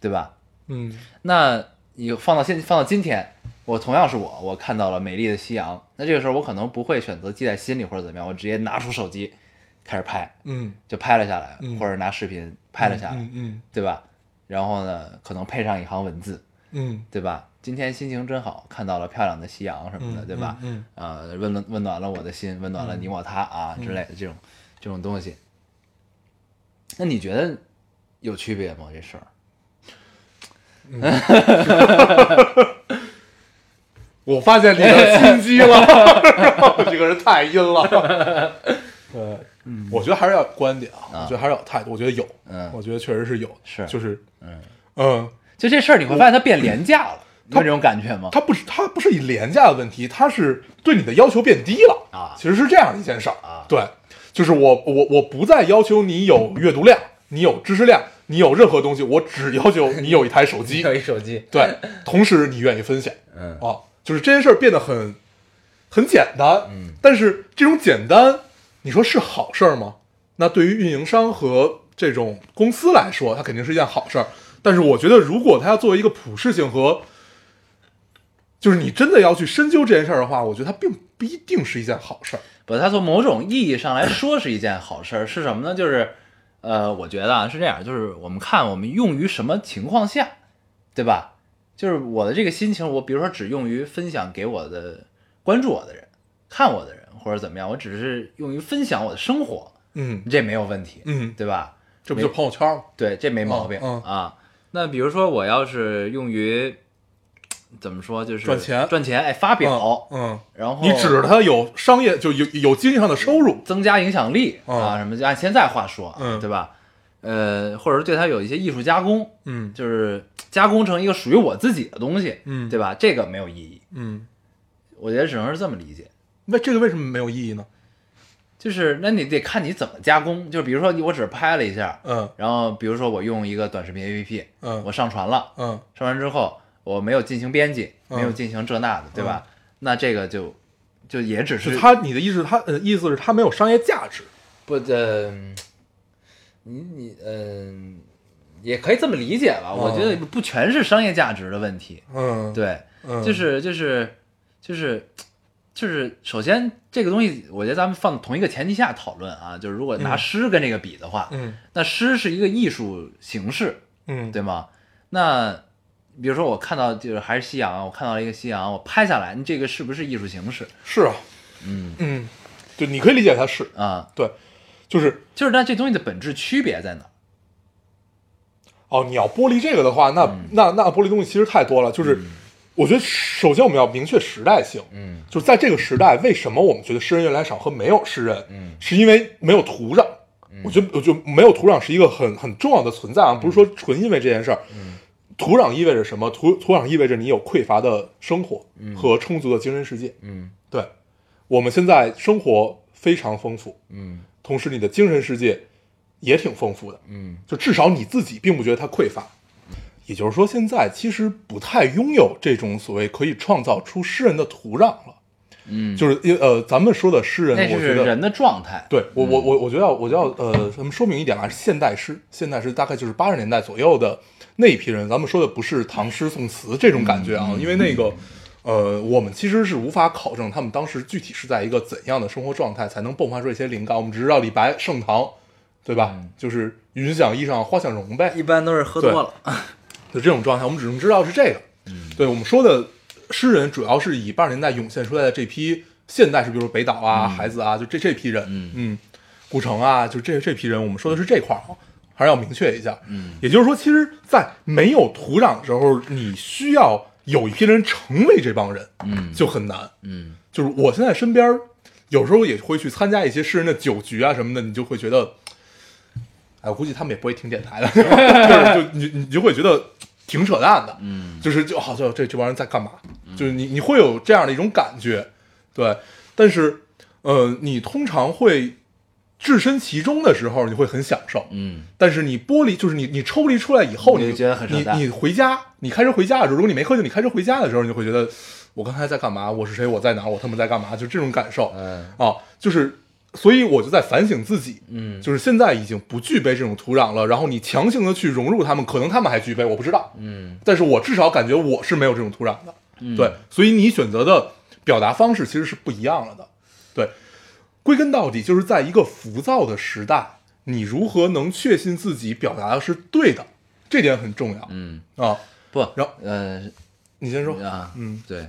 对吧？嗯那你放到现放到今天，我同样是我，我看到了美丽的夕阳，那这个时候我可能不会选择记在心里或者怎么样，我直接拿出手机开始拍，嗯就拍了下来，嗯或者拿视频拍了下来，嗯嗯对吧？然后呢，可能配上一行文字，嗯对吧？今天心情真好，看到了漂亮的夕阳什么的，嗯对吧？嗯啊、温暖温暖了我的心，温暖了你我他啊、之类的这种这种东西。那你觉得有区别吗？这事儿？*laughs* 我发现你的心机了，*laughs* 这个人太阴了。*laughs* 对，我觉得还是要有观点啊，我觉得还是要有态度。我觉得有，嗯我觉得确实是有，是就是，嗯，嗯，就这事儿，你会发现它变廉价了，你有这种感觉吗？它不是它不是以廉价的问题，它是对你的要求变低了啊其实是这样一件事儿啊对，就是我我我不再要求你有阅读量，你有知识量，你有任何东西，我只要求你有一台手机，*laughs* 一手机，对，同时你愿意分享，嗯啊，就是这件事儿变得很很简单，嗯，但是这种简单，你说是好事儿吗？那对于运营商和这种公司来说，它肯定是一件好事儿。但是我觉得，如果它要作为一个普适性和，就是你真的要去深究这件事儿的话，我觉得它并不一定是一件好事儿。不，它从某种意义上来说是一件好事儿，是什么呢？就是，呃，我觉得啊是这样，就是我们看我们用于什么情况下，对吧？就是我的这个心情，我比如说只用于分享给我的关注我的人、看我的人，或者怎么样，我只是用于分享我的生活，嗯这没有问题，嗯，对吧？这不就朋友圈吗？对，这没毛病、嗯啊。那比如说我要是用于怎么说，就是赚钱赚钱，哎，发表，嗯，然后你指着它有商业，就有有经济上的收入，增加影响力、嗯啊，什么就按现在话说，嗯对吧？呃，或者是对它有一些艺术加工，嗯就是加工成一个属于我自己的东西，嗯对吧？这个没有意义，嗯，我觉得只能是这么理解。那这个为什么没有意义呢？就是那你得看你怎么加工，就比如说我只是拍了一下，嗯然后比如说我用一个短视频 APP，嗯我上传了，嗯上传之后我没有进行编辑，嗯没有进行这那的，对吧？那这个就就也只是是他你的意思，他呃意思是他没有商业价值。不呃，你你嗯、也可以这么理解吧。我觉得不全是商业价值的问题，嗯，，对，嗯，就是就是就是就是，首先这个东西，我觉得咱们放同一个前提下讨论啊，就是如果拿嗯诗跟这个比的话，嗯那诗是一个艺术形式，嗯，对吗？那比如说我看到就是还是夕阳，我看到了一个夕阳，我拍下来，这个是不是艺术形式？是啊，嗯。嗯，就你可以理解它是。啊？对，就是。就是那这东西的本质区别在哪？儿？哦，你要剥离这个的话，那、嗯。那那剥离东西其实太多了。就是、我觉得首先我们要明确时代性，嗯。就是在这个时代，为什么我们觉得诗人越来越少和没有诗人，嗯。是因为没有土壤。我觉得，我觉得没有土壤是一个很很重要的存在啊，不是说纯因为这件事儿。土壤意味着什么？土土壤意味着你有匮乏的生活和充足的精神世界。嗯对，我们现在生活非常丰富，嗯同时你的精神世界也挺丰富的。嗯就至少你自己并不觉得它匮乏。也就是说，现在其实不太拥有这种所谓可以创造出诗人的土壤了。嗯，就是因呃，咱们说的诗人，那我觉得是人的状态。对我我我我觉得要我就要呃，咱们说明一点啊，现代诗，现代诗大概就是八十年代左右的那一批人，咱们说的不是唐诗宋词这种感觉啊，因为那个呃，我们其实是无法考证他们当时具体是在一个怎样的生活状态才能迸发出一些灵感，我们只知道李白盛唐，对吧？就是云想衣裳花想容呗，一般都是喝多了。*laughs* 就这种状态，我们只能知道是这个。嗯，对我们说的诗人，主要是以八十年代涌现出来的这批现代是，比如说北岛啊、孩子啊，就这这批人，嗯。古城啊，就这这批人，我们说的是这块儿啊，还是要明确一下。嗯，也就是说，其实，在没有土壤的时候，你需要有一批人成为这帮人，嗯。就很难。嗯。就是我现在身边有时候也会去参加一些诗人的酒局啊什么的，你就会觉得，哎，我估计他们也不会听电台的，*laughs* 就是就你你就会觉得挺扯淡的，嗯。就是就好像这这帮人在干嘛，就是你你会有这样的一种感觉，对，但是呃，你通常会置身其中的时候，你会很享受，嗯。但是你剥离，就是你你抽离出来以后，你你就觉得很你你回家，你开车回家的时候，如果你没喝酒，你开车回家的时候，你就会觉得我刚才在干嘛？我是谁？我在哪？儿？我他妈在干嘛？就这种感受。嗯。啊，就是，所以我就在反省自己，嗯。就是现在已经不具备这种土壤了，然后你强行的去融入他们，可能他们还具备，我不知道，嗯。但是我至少感觉我是没有这种土壤的，嗯。对，所以你选择的表达方式其实是不一样了的，对，归根到底就是在一个浮躁的时代，你如何能确信自己表达的是对的，这点很重要嗯，啊，不，然后呃，你先说。啊，嗯对，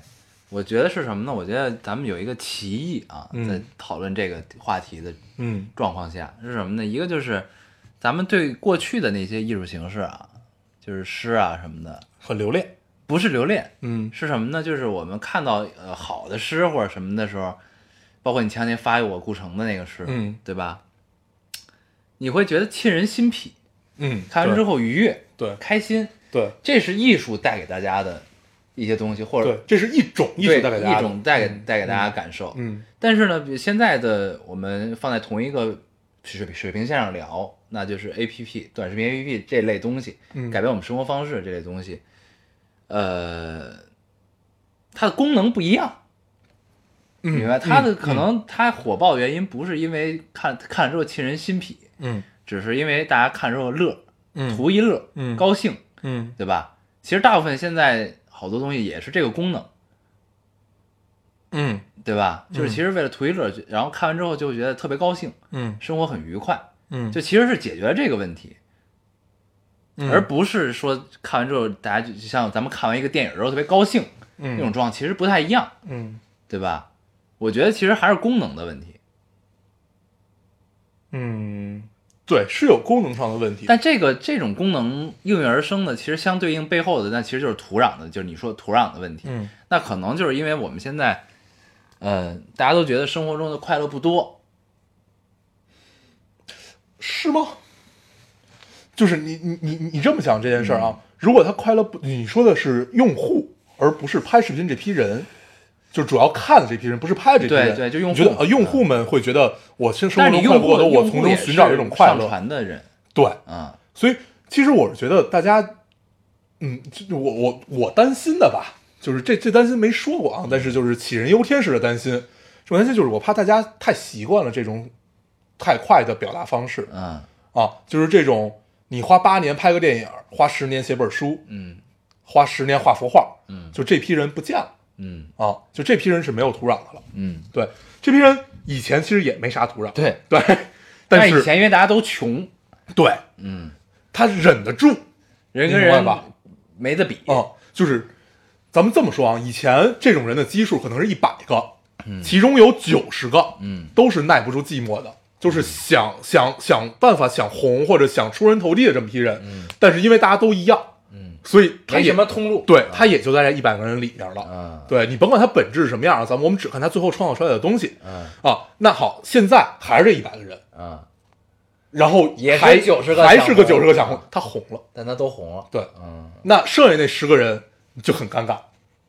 我觉得是什么呢？我觉得咱们有一个歧义啊，嗯在讨论这个话题的嗯状况下是什么呢？一个就是咱们对过去的那些艺术形式啊，就是诗啊什么的，很留恋。不是留恋，嗯是什么呢？就是我们看到呃好的诗或者什么的时候，包括你前两天发给我顾城的那个诗，嗯对吧？你会觉得沁人心脾，嗯，看完之后愉悦、对开心，对这是艺术带给大家的一些东西，或者对，这是一种艺术带给大家一种带给带给大家感受。嗯但是呢，比现在的我们放在同一个水平水平线上聊，那就是 A P P 短视频 A P P 这类东西，嗯改变我们生活方式这类东西，呃，它的功能不一样，嗯，明白？他的可嗯能他火爆原因不是因为看看了之后沁人心脾，嗯只是因为大家看之后乐，嗯图一乐，嗯高兴，嗯对吧？其实大部分现在好多东西也是这个功能，嗯对吧？就是其实为了图一乐，然后看完之后就觉得特别高兴，嗯生活很愉快，嗯，就其实是解决了这个问题，嗯而不是说看完之后大家就就像咱们看完一个电影之后特别高兴嗯那种嗯状况，其实不太一样，嗯对吧？我觉得其实还是功能的问题，嗯，对，是有功能上的问题。但这个这种功能应运而生的，其实相对应背后的那其实就是土壤的，就是你说土壤的问题。嗯那可能就是因为我们现在，呃，大家都觉得生活中的快乐不多，是吗？就是你你你你这么想这件事儿啊？如果他快乐不，你说的是用户，而不是拍视频这批人，就主要看的这批人，不是拍的这批人。对对就用户觉得呃，用户们会觉得我生生活中快乐不多，用户我从中寻找一种快上乐。传的人，对，啊、所以其实我是觉得大家，嗯，我我我担心的吧，就是这这担心没说过啊，但是就是杞人忧天式的担心。这种担心就是我怕大家太习惯了这种太快的表达方式。嗯啊，就是这种你花八年拍个电影，花十年写本书，嗯。花十年画幅画，嗯。就这批人不见了嗯啊，就这批人是没有土壤的了。嗯，对，这批人以前其实也没啥土壤，对。*laughs* 对，但是以前因为大家都穷，对嗯，他忍得住，人跟人吧没得比，啊，就是咱们这么说啊，以前这种人的基数可能是一百个，嗯其中有九十个，嗯都是耐不住寂寞的，就是想想想办法想红或者想出人头地的这么批人，嗯但是因为大家都一样，嗯，所以他什么通路，对他也就在这一百个人里面了。嗯对你甭管他本质是什么样，咱们我们只看他最后创造出来的东西。嗯啊。那好，现在还是这一百个人，嗯，然后也是还90个还是个九十个想红，他红了。但他都红了，对，嗯。那剩下那十个人就很尴尬。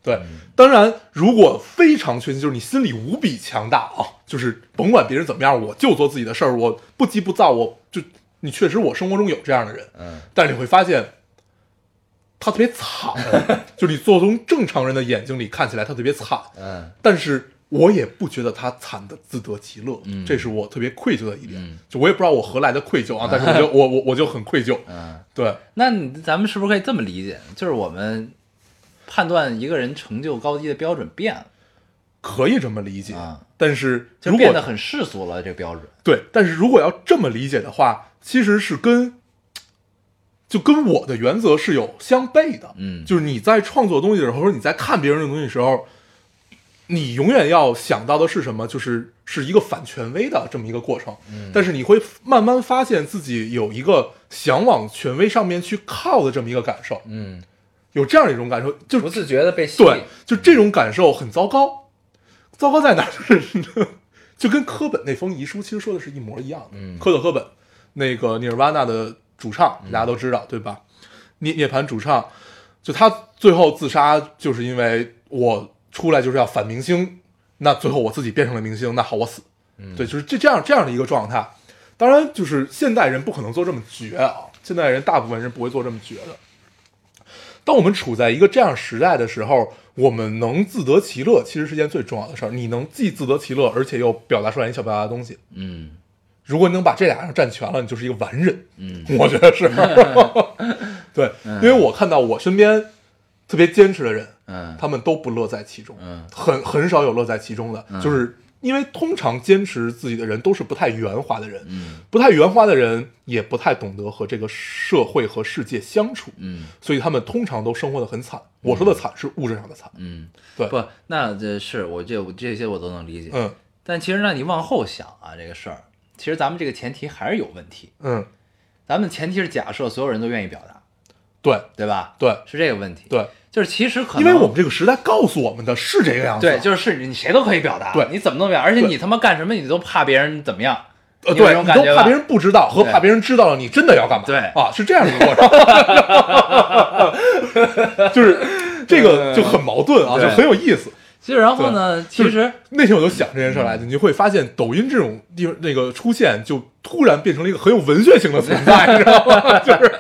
对，当然，如果非常确信，就是你心里无比强大啊，就是甭管别人怎么样，我就做自己的事儿，我不急不躁，我就你确实我生活中有这样的人，嗯。但是你会发现，他特别惨，就是你做从正常人的眼睛里看起来他特别惨，嗯但是我也不觉得他惨的自得其乐，嗯这是我特别愧疚的一点。嗯就我也不知道我何来的愧疚啊，*laughs* 但是我就我我我就很愧疚。嗯，对，那咱们是不是可以这么理解？就是我们判断一个人成就高低的标准变了，可以这么理解。啊但是就如果变得很世俗了，这个标准，对，但是如果要这么理解的话，其实是跟就跟我的原则是有相悖的。嗯就是你在创作东西的时候，或者你在看别人的东西的时候，你永远要想到的是什么？就是是一个反权威的这么一个过程。嗯但是你会慢慢发现自己有一个想往权威上面去靠的这么一个感受，嗯，有这样一种感受，就不自觉的被吸引对，就这种感受很糟糕。糟糕在哪儿？就是 *laughs* 就跟科本那封遗书其实说的是一模一样的。嗯科特·科本，那个尼尔瓦纳的主唱，大家都知道，对吧？涅涅槃主唱，就他最后自杀，就是因为我出来就是要反明星，那最后我自己变成了明星，那好，我死。对，就是这这样这样的一个状态。当然，就是现代人不可能做这么绝啊，现代人大部分人不会做这么绝的。当我们处在一个这样时代的时候，我们能自得其乐，其实是件最重要的事儿。你能既自得其乐，而且又表达出来你想表达的东西。嗯如果你能把这俩人占全了，你就是一个完人。嗯。我觉得是。*laughs* 对，因为我看到我身边特别坚持的人，嗯，他们都不乐在其中，嗯。很很少有乐在其中的，就是因为通常坚持自己的人都是不太圆滑的人，嗯。不太圆滑的人也不太懂得和这个社会和世界相处，嗯。所以他们通常都生活的很惨。我说的惨是物质上的惨，嗯，对，不，那这是我这这些我都能理解。嗯。但其实让，你往后想啊，这个事儿，其实咱们这个前提还是有问题。嗯，咱们前提是假设所有人都愿意表达，对。对吧？对。是这个问题。，对，就是其实可能因为我们这个时代告诉我们的是这个样子，对，就是你谁都可以表达，对。你怎么都表达，而且你他妈干什么你都怕别人怎么样，对，都怕别人不知道和怕别人知道了你真的要干嘛，对。啊，是这样的一个过程，*laughs* 就是这个就很矛盾啊，就很有意思。其实然后呢，其实那天我就想这件事儿来着，你就会发现抖音这种地方那个出现，就突然变成了一个很有文学性的存在，*laughs* 你知道吗？就是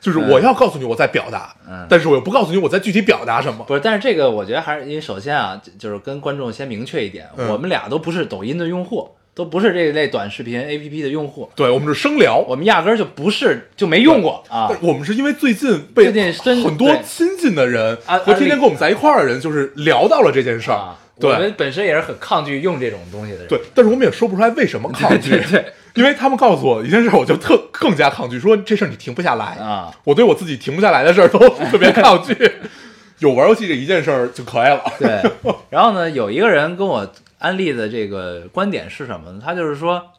就是我要告诉你我在表达，嗯。但是我又不告诉你我在具体表达什么。不是，但是这个我觉得还是因为首先啊，就就是跟观众先明确一点，嗯。我们俩都不是抖音的用户，都不是这一类短视频 APP 的用户，对，我们是生聊，我们压根儿就不是就没用过。啊。我们是因为最近被最近真很多亲近的人安和天天跟我们在一块儿的人，就是聊到了这件事儿。啊，，我们本身也是很抗拒用这种东西的人。对，但是我们也说不出来为什么抗拒，对对 *laughs* 因为他们告诉我一件事，我就特更加抗拒，说这事儿你停不下来。啊。我对我自己停不下来的事儿都特别抗拒，*laughs* 有玩游戏这一件事儿就可以了。对，然后呢，有一个人跟我安利的这个观点是什么呢？他就是说，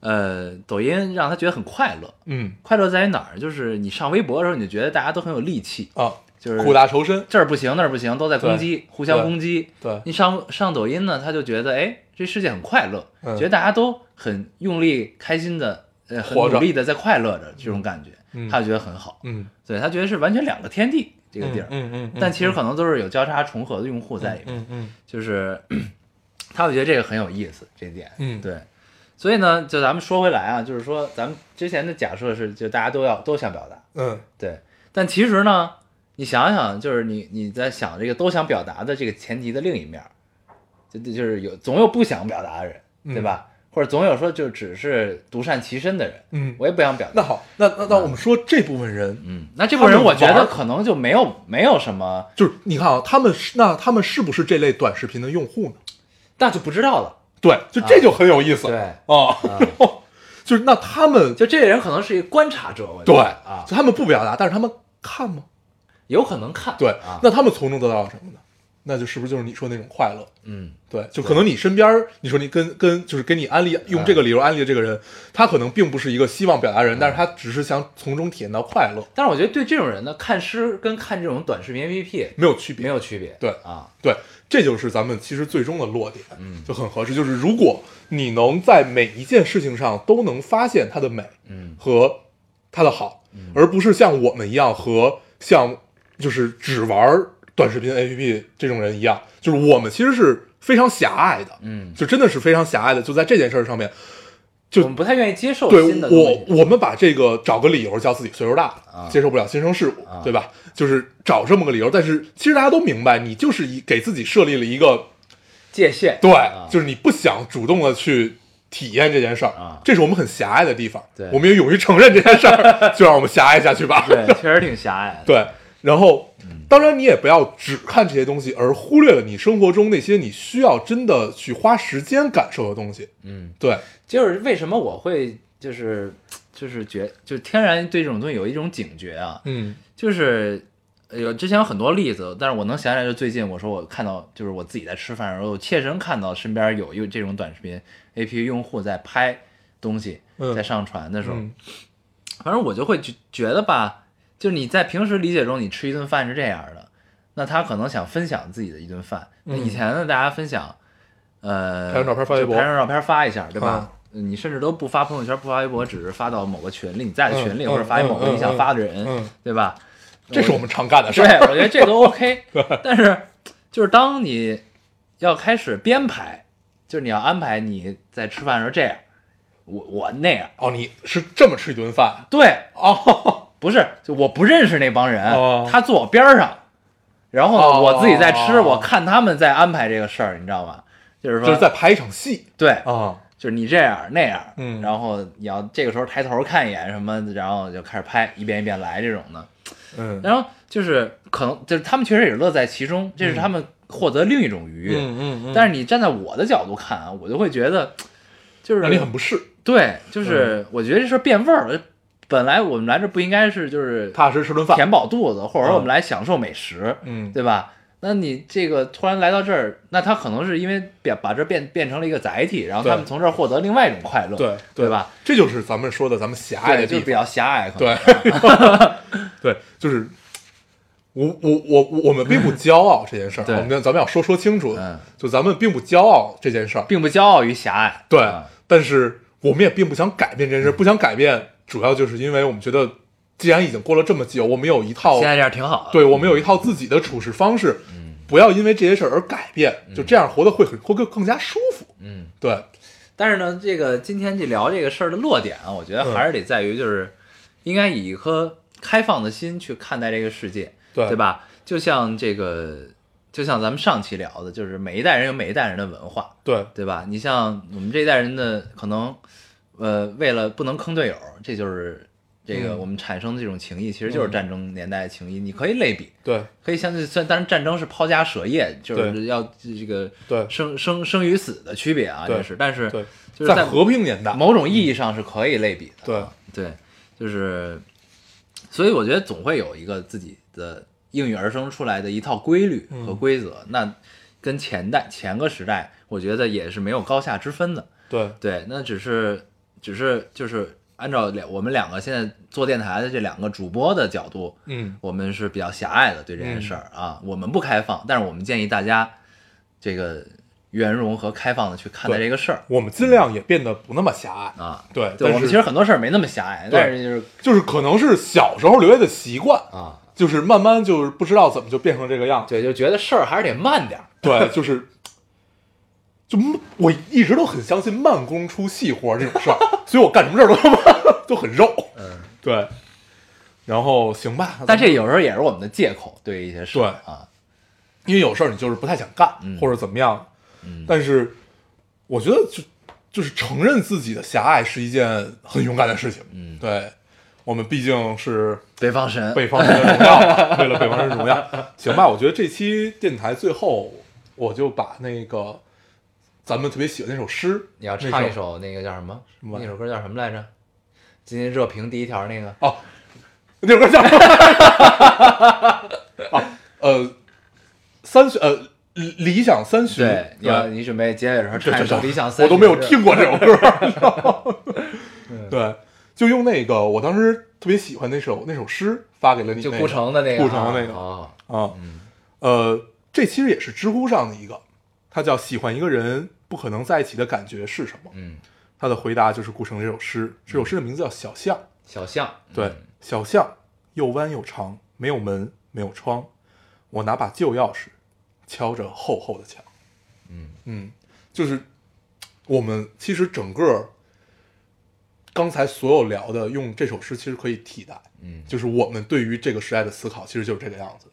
呃，抖音让他觉得很快乐，嗯。快乐在于哪儿？就是你上微博的时候，你就觉得大家都很有力气，啊，就是苦大仇深，这儿不行那儿不行，都在攻击，互相攻击。对，你上上抖音呢，他就觉得哎，这世界很快乐，嗯。觉得大家都很用力、开心的，呃，努力的在快乐着，这种感觉，嗯。他就觉得很好。嗯，对他觉得是完全两个天地这个地儿，嗯嗯，但其实可能都是有交叉重合的用户在里面，嗯嗯。就是他会觉得这个很有意思，这一点，嗯对。所以呢，就咱们说回来啊，就是说咱们之前的假设是，就大家都要都想表达，嗯对。但其实呢，你想想，就是你你在想这个都想表达的这个前提的另一面儿，就就就是有总有不想表达的人，对吧？或者总有说就只是独善其身的人，嗯。我也不想表达。那好，那那那我们说这部分人，嗯，那这部分人我觉得可能就没有没有什么，就是你看啊，他们是那他们是不是这类短视频的用户呢？那就不知道了。对，就这就很有意思。对，啊，*laughs* 就是那他们就这些人可能是一个观察者，对啊，就他们不表达，但是他们看吗？有可能看对啊，，那他们从中得到了什么呢？那就是不是就是你说那种快乐？嗯，对，就可能你身边，你说你跟跟就是给你安利用这个理由安利的这个人，他可能并不是一个希望表达人，但是他只是想从中体验到快乐，但是我觉得对这种人呢，看诗跟看这种短视频 APP 没有区别。没有区别，对啊，对，这就是咱们其实最终的落点，嗯就很合适。就是如果你能在每一件事情上都能发现它的美嗯和它的好，而不是像我们一样和像就是只玩短视频 APP 这种人一样，就是我们其实是非常狭隘的，嗯，就真的是非常狭隘的，就在这件事儿上面，就我们不太愿意接受对新的东我西，我们把这个找个理由叫自己岁数大接受不了新生事物，啊。对吧？就是找这么个理由，但是其实大家都明白，你就是一给自己设立了一个界限，对，啊。就是你不想主动的去体验这件事儿，啊。这是我们很狭隘的地方。对。我们也勇于承认这件事儿，*laughs* 就让我们狭隘下去吧。对，确实挺狭隘，对，然后，当然你也不要只看这些东西，而忽略了你生活中那些你需要真的去花时间感受的东西。嗯，对，就是为什么我会就是就是觉就天然对这种东西有一种警觉啊，嗯。就是呃有之前有很多例子，但是我能想起来，就最近我说我看到，就是我自己在吃饭的时候，我切身看到身边有有这种短视频 APP 用户在拍东西，嗯。在上传的时候，嗯。反正我就会觉觉得吧，就是你在平时理解中，你吃一顿饭是这样的，那他可能想分享自己的一顿饭。那以前呢，大家分享，呃，拍张照片发微博拍张照片发一下，对吧啊？你甚至都不发朋友圈，不发微博，只是发到某个群里，你在的群里，嗯或者发给某个你想发的人，嗯，对吧？这是我们常干的事对，我觉得这都 *laughs* OK。但是，就是当你要开始编排，就是你要安排你在吃饭的时候这样，我我那样，哦，你是这么吃一顿饭对，哦？不是，就我不认识那帮人，哦他坐我边上，然后呢，哦我自己在吃，我看他们在安排这个事儿，你知道吗？就是说，就是在拍一场戏对，啊。就是你这样那样，嗯然后你要这个时候抬头看一眼什么，然后就开始拍，一遍一遍来这种的。嗯然后就是可能就是他们确实也乐在其中，这是他们获得另一种愉悦。嗯嗯但是你站在我的角度看啊，我就会觉得，就是让你很不适，对，就是我觉得这事变味儿了。本来我们来这不应该是就是踏实吃顿饭。填饱肚子，或者说嗯我们来享受美食，嗯，对吧？那你这个突然来到这儿，那他可能是因为变把这变变成了一个载体，然后他们从这儿获得另外一种快乐，对对吧？？这就是咱们说的咱们狭隘，的地方。就是比较狭隘，对，*laughs* 对，就是我我我我们并不骄傲这件事儿，对我们咱们要说说清楚，嗯，就咱们并不骄傲这件事儿，并不骄傲于狭隘，对啊，但是我们也并不想改变这件事，不想改变，主要就是因为我们觉得，既然已经过了这么久，我们有一套现在这样挺好的，对我们有一套自己的处事方式，嗯不要因为这些事儿而改变，就这样活得会很会更更加舒服。嗯。对，但是呢，这个今天这聊这个事儿的落点啊，我觉得嗯还是得在于，就是应该以一颗开放的心去看待这个世界，对对吧？就像这个，就像咱们上期聊的，就是每一代人有每一代人的文化，对，对吧？你像我们这一代人的可能，呃，为了不能坑队友，这就是这个嗯我们产生的这种情谊，其实就是嗯战争年代的情谊。你可以类比，对，可以相对算，但是战争是抛家舍业，就是要这个对生生生与死的区别啊，对这是。但是对，就是在和平年代，某种意义上是可以类比的。对啊对，就是，所以我觉得总会有一个自己的应运而生出来的一套规律嗯和规则。那跟前代前个时代，我觉得也是没有高下之分的。对，对，那只是只是就是按照两我们两个现在做电台的这两个主播的角度，嗯，我们是比较狭隘的对这件事儿啊，我们不开放，但是我们建议大家这个圆融和开放的去看待这个事儿我们尽量也变得不那么狭隘。啊。对，对，我们其实很多事儿没那么狭隘，但是就是就是可能是小时候留下的习惯，啊，就是慢慢就是不知道怎么就变成这个样子。对，就觉得事儿还是得慢点儿。对，就是，就我一直都很相信慢工出细活这种事儿，*laughs* 所以我干什么事儿都他妈都很肉。嗯，对，然后行吧，但这有时候也是我们的借口，对一些事儿对。啊，因为有事儿你就是不太想干，嗯。或者怎么样，嗯。但是我觉得就就是承认自己的狭隘是一件很勇敢的事情。嗯，对，我们毕竟是北方神，北方人的荣耀嘛，*laughs* 为了北方人荣耀。行吧，我觉得这期电台最后我就把那个咱们特别喜欢那首诗，你要唱一首那个叫什么？什么那首歌叫什么来着？今天热评第一条那个。哦，那首歌叫什么啊呃三旬呃理想三旬，对，你要你准备结尾的时候唱一首《理想三我》，都没有听过这首歌，*laughs* 对，就用那个我当时特别喜欢那首那首诗发给了你，就那个顾城的那个，顾城的那个啊，啊，嗯呃，这其实也是知乎上的一个，它叫“喜欢一个人不可能在一起的感觉是什么嗯，”。他的回答就是顾城这首诗，这首诗的名字叫《小巷》。小巷，对，嗯小巷又弯又长，没有门，没有窗。我拿把旧钥匙，敲着厚厚的墙。嗯嗯，就是我们其实整个刚才所有聊的，用这首诗其实可以替代，嗯，就是我们对于这个时代的思考，其实就是这个样子的。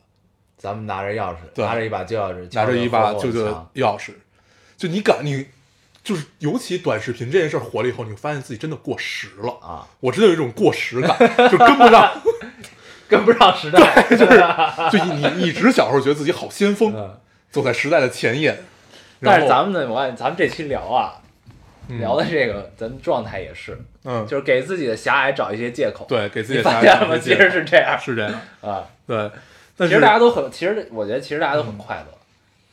咱们拿着钥匙，拿着一把旧钥匙，拿着一把旧旧的钥匙，就你敢你，就是尤其短视频这件事火了以后，你会发现自己真的过时了。啊，我真的有一种过时感，就跟不上，*laughs* 跟不上时代，就是，*laughs* 就你你一直小时候觉得自己好先锋，嗯走在时代的前沿。但是咱们呢，我看咱们这期聊啊，嗯聊的这个咱们状态也是，嗯，就是给自己的狭隘找一些借口。，对给自己的下发现了吗？其实是这样是这样，啊。对，但其是实大家都很，其实我觉得其实大家都很快乐，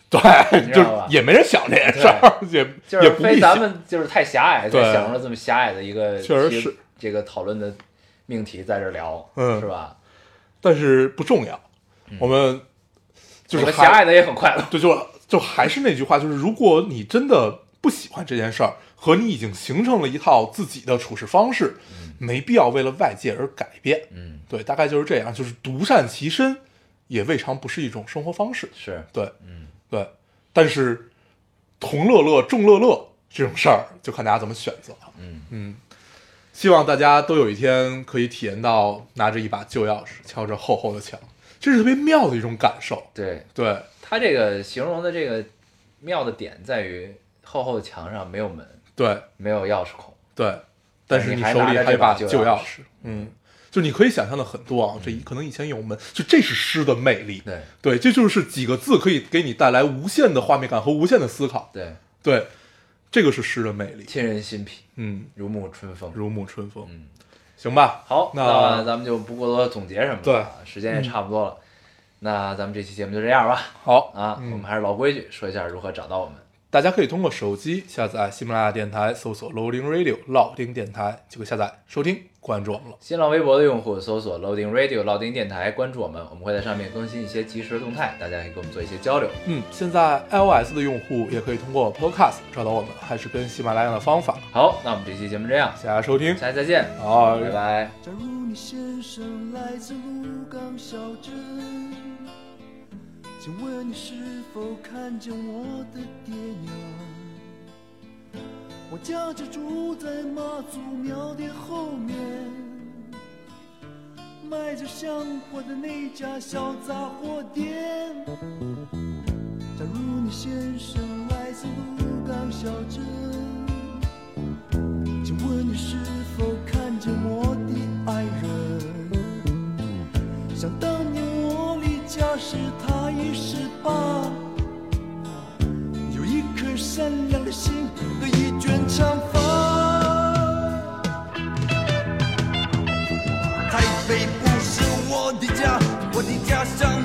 对，*laughs* 就也没人想这件事儿，也就是非咱。们就是太狭隘，才对想出了这么狭隘的一个确实是这个讨论的命题在这聊，嗯是吧？但是不重要，我们就是还我们狭隘的也很快乐，对，就就还是那句话，就是如果你真的不喜欢这件事儿，和你已经形成了一套自己的处事方式，没必要为了外界而改变。嗯，对，大概就是这样，就是独善其身，也未尝不是一种生活方式。是，对，嗯，对，但是同乐乐、众乐乐这种事儿，就看大家怎么选择。了。嗯。嗯，希望大家都有一天可以体验到拿着一把旧钥匙敲着厚厚的墙，这是特别妙的一种感受。对。对，他这个形容的这个妙的点在于厚厚的墙上没有门，对，没有钥匙孔，对，但是你你手里还有一把旧钥匙，嗯，就你可以想象的很多啊，这一可能以前有我们，就这是诗的魅力。对对，这就是几个字可以给你带来无限的画面感和无限的思考。对，对，这个是诗的魅力。沁人心脾，嗯，如沐春风。如沐春风。嗯，行吧。好，那那咱们就不过多总结什么了，对，时间也差不多了。那咱们这期节目就这样吧。好啊，嗯我们还是老规矩，说一下如何找到我们。大家可以通过手机下载喜马拉雅电台，搜索 Loading Radio 老丁电台，就可以下载收听关注我们了。新浪微博的用户搜索 Loading Radio 老丁电台，关注我们，我们会在上面更新一些即时动态，大家可以跟我们做一些交流。嗯，现在 iOS 的用户也可以通过 Podcast 找到我们，还是跟喜马拉雅的方法。好，那我们这期节目这样，谢谢大家收听，下期再见，好，拜拜。假如你先生来自鹿港小镇，请问你是否看见我的爹娘？我家就住在妈祖庙的后面，卖着香火的那家小杂货店。假如你先生来自鹿港小镇。请问你是否看见我的爱人？想当年家是，他一十八，有一颗善良的心和一卷长发。台北不是我的家，我的家乡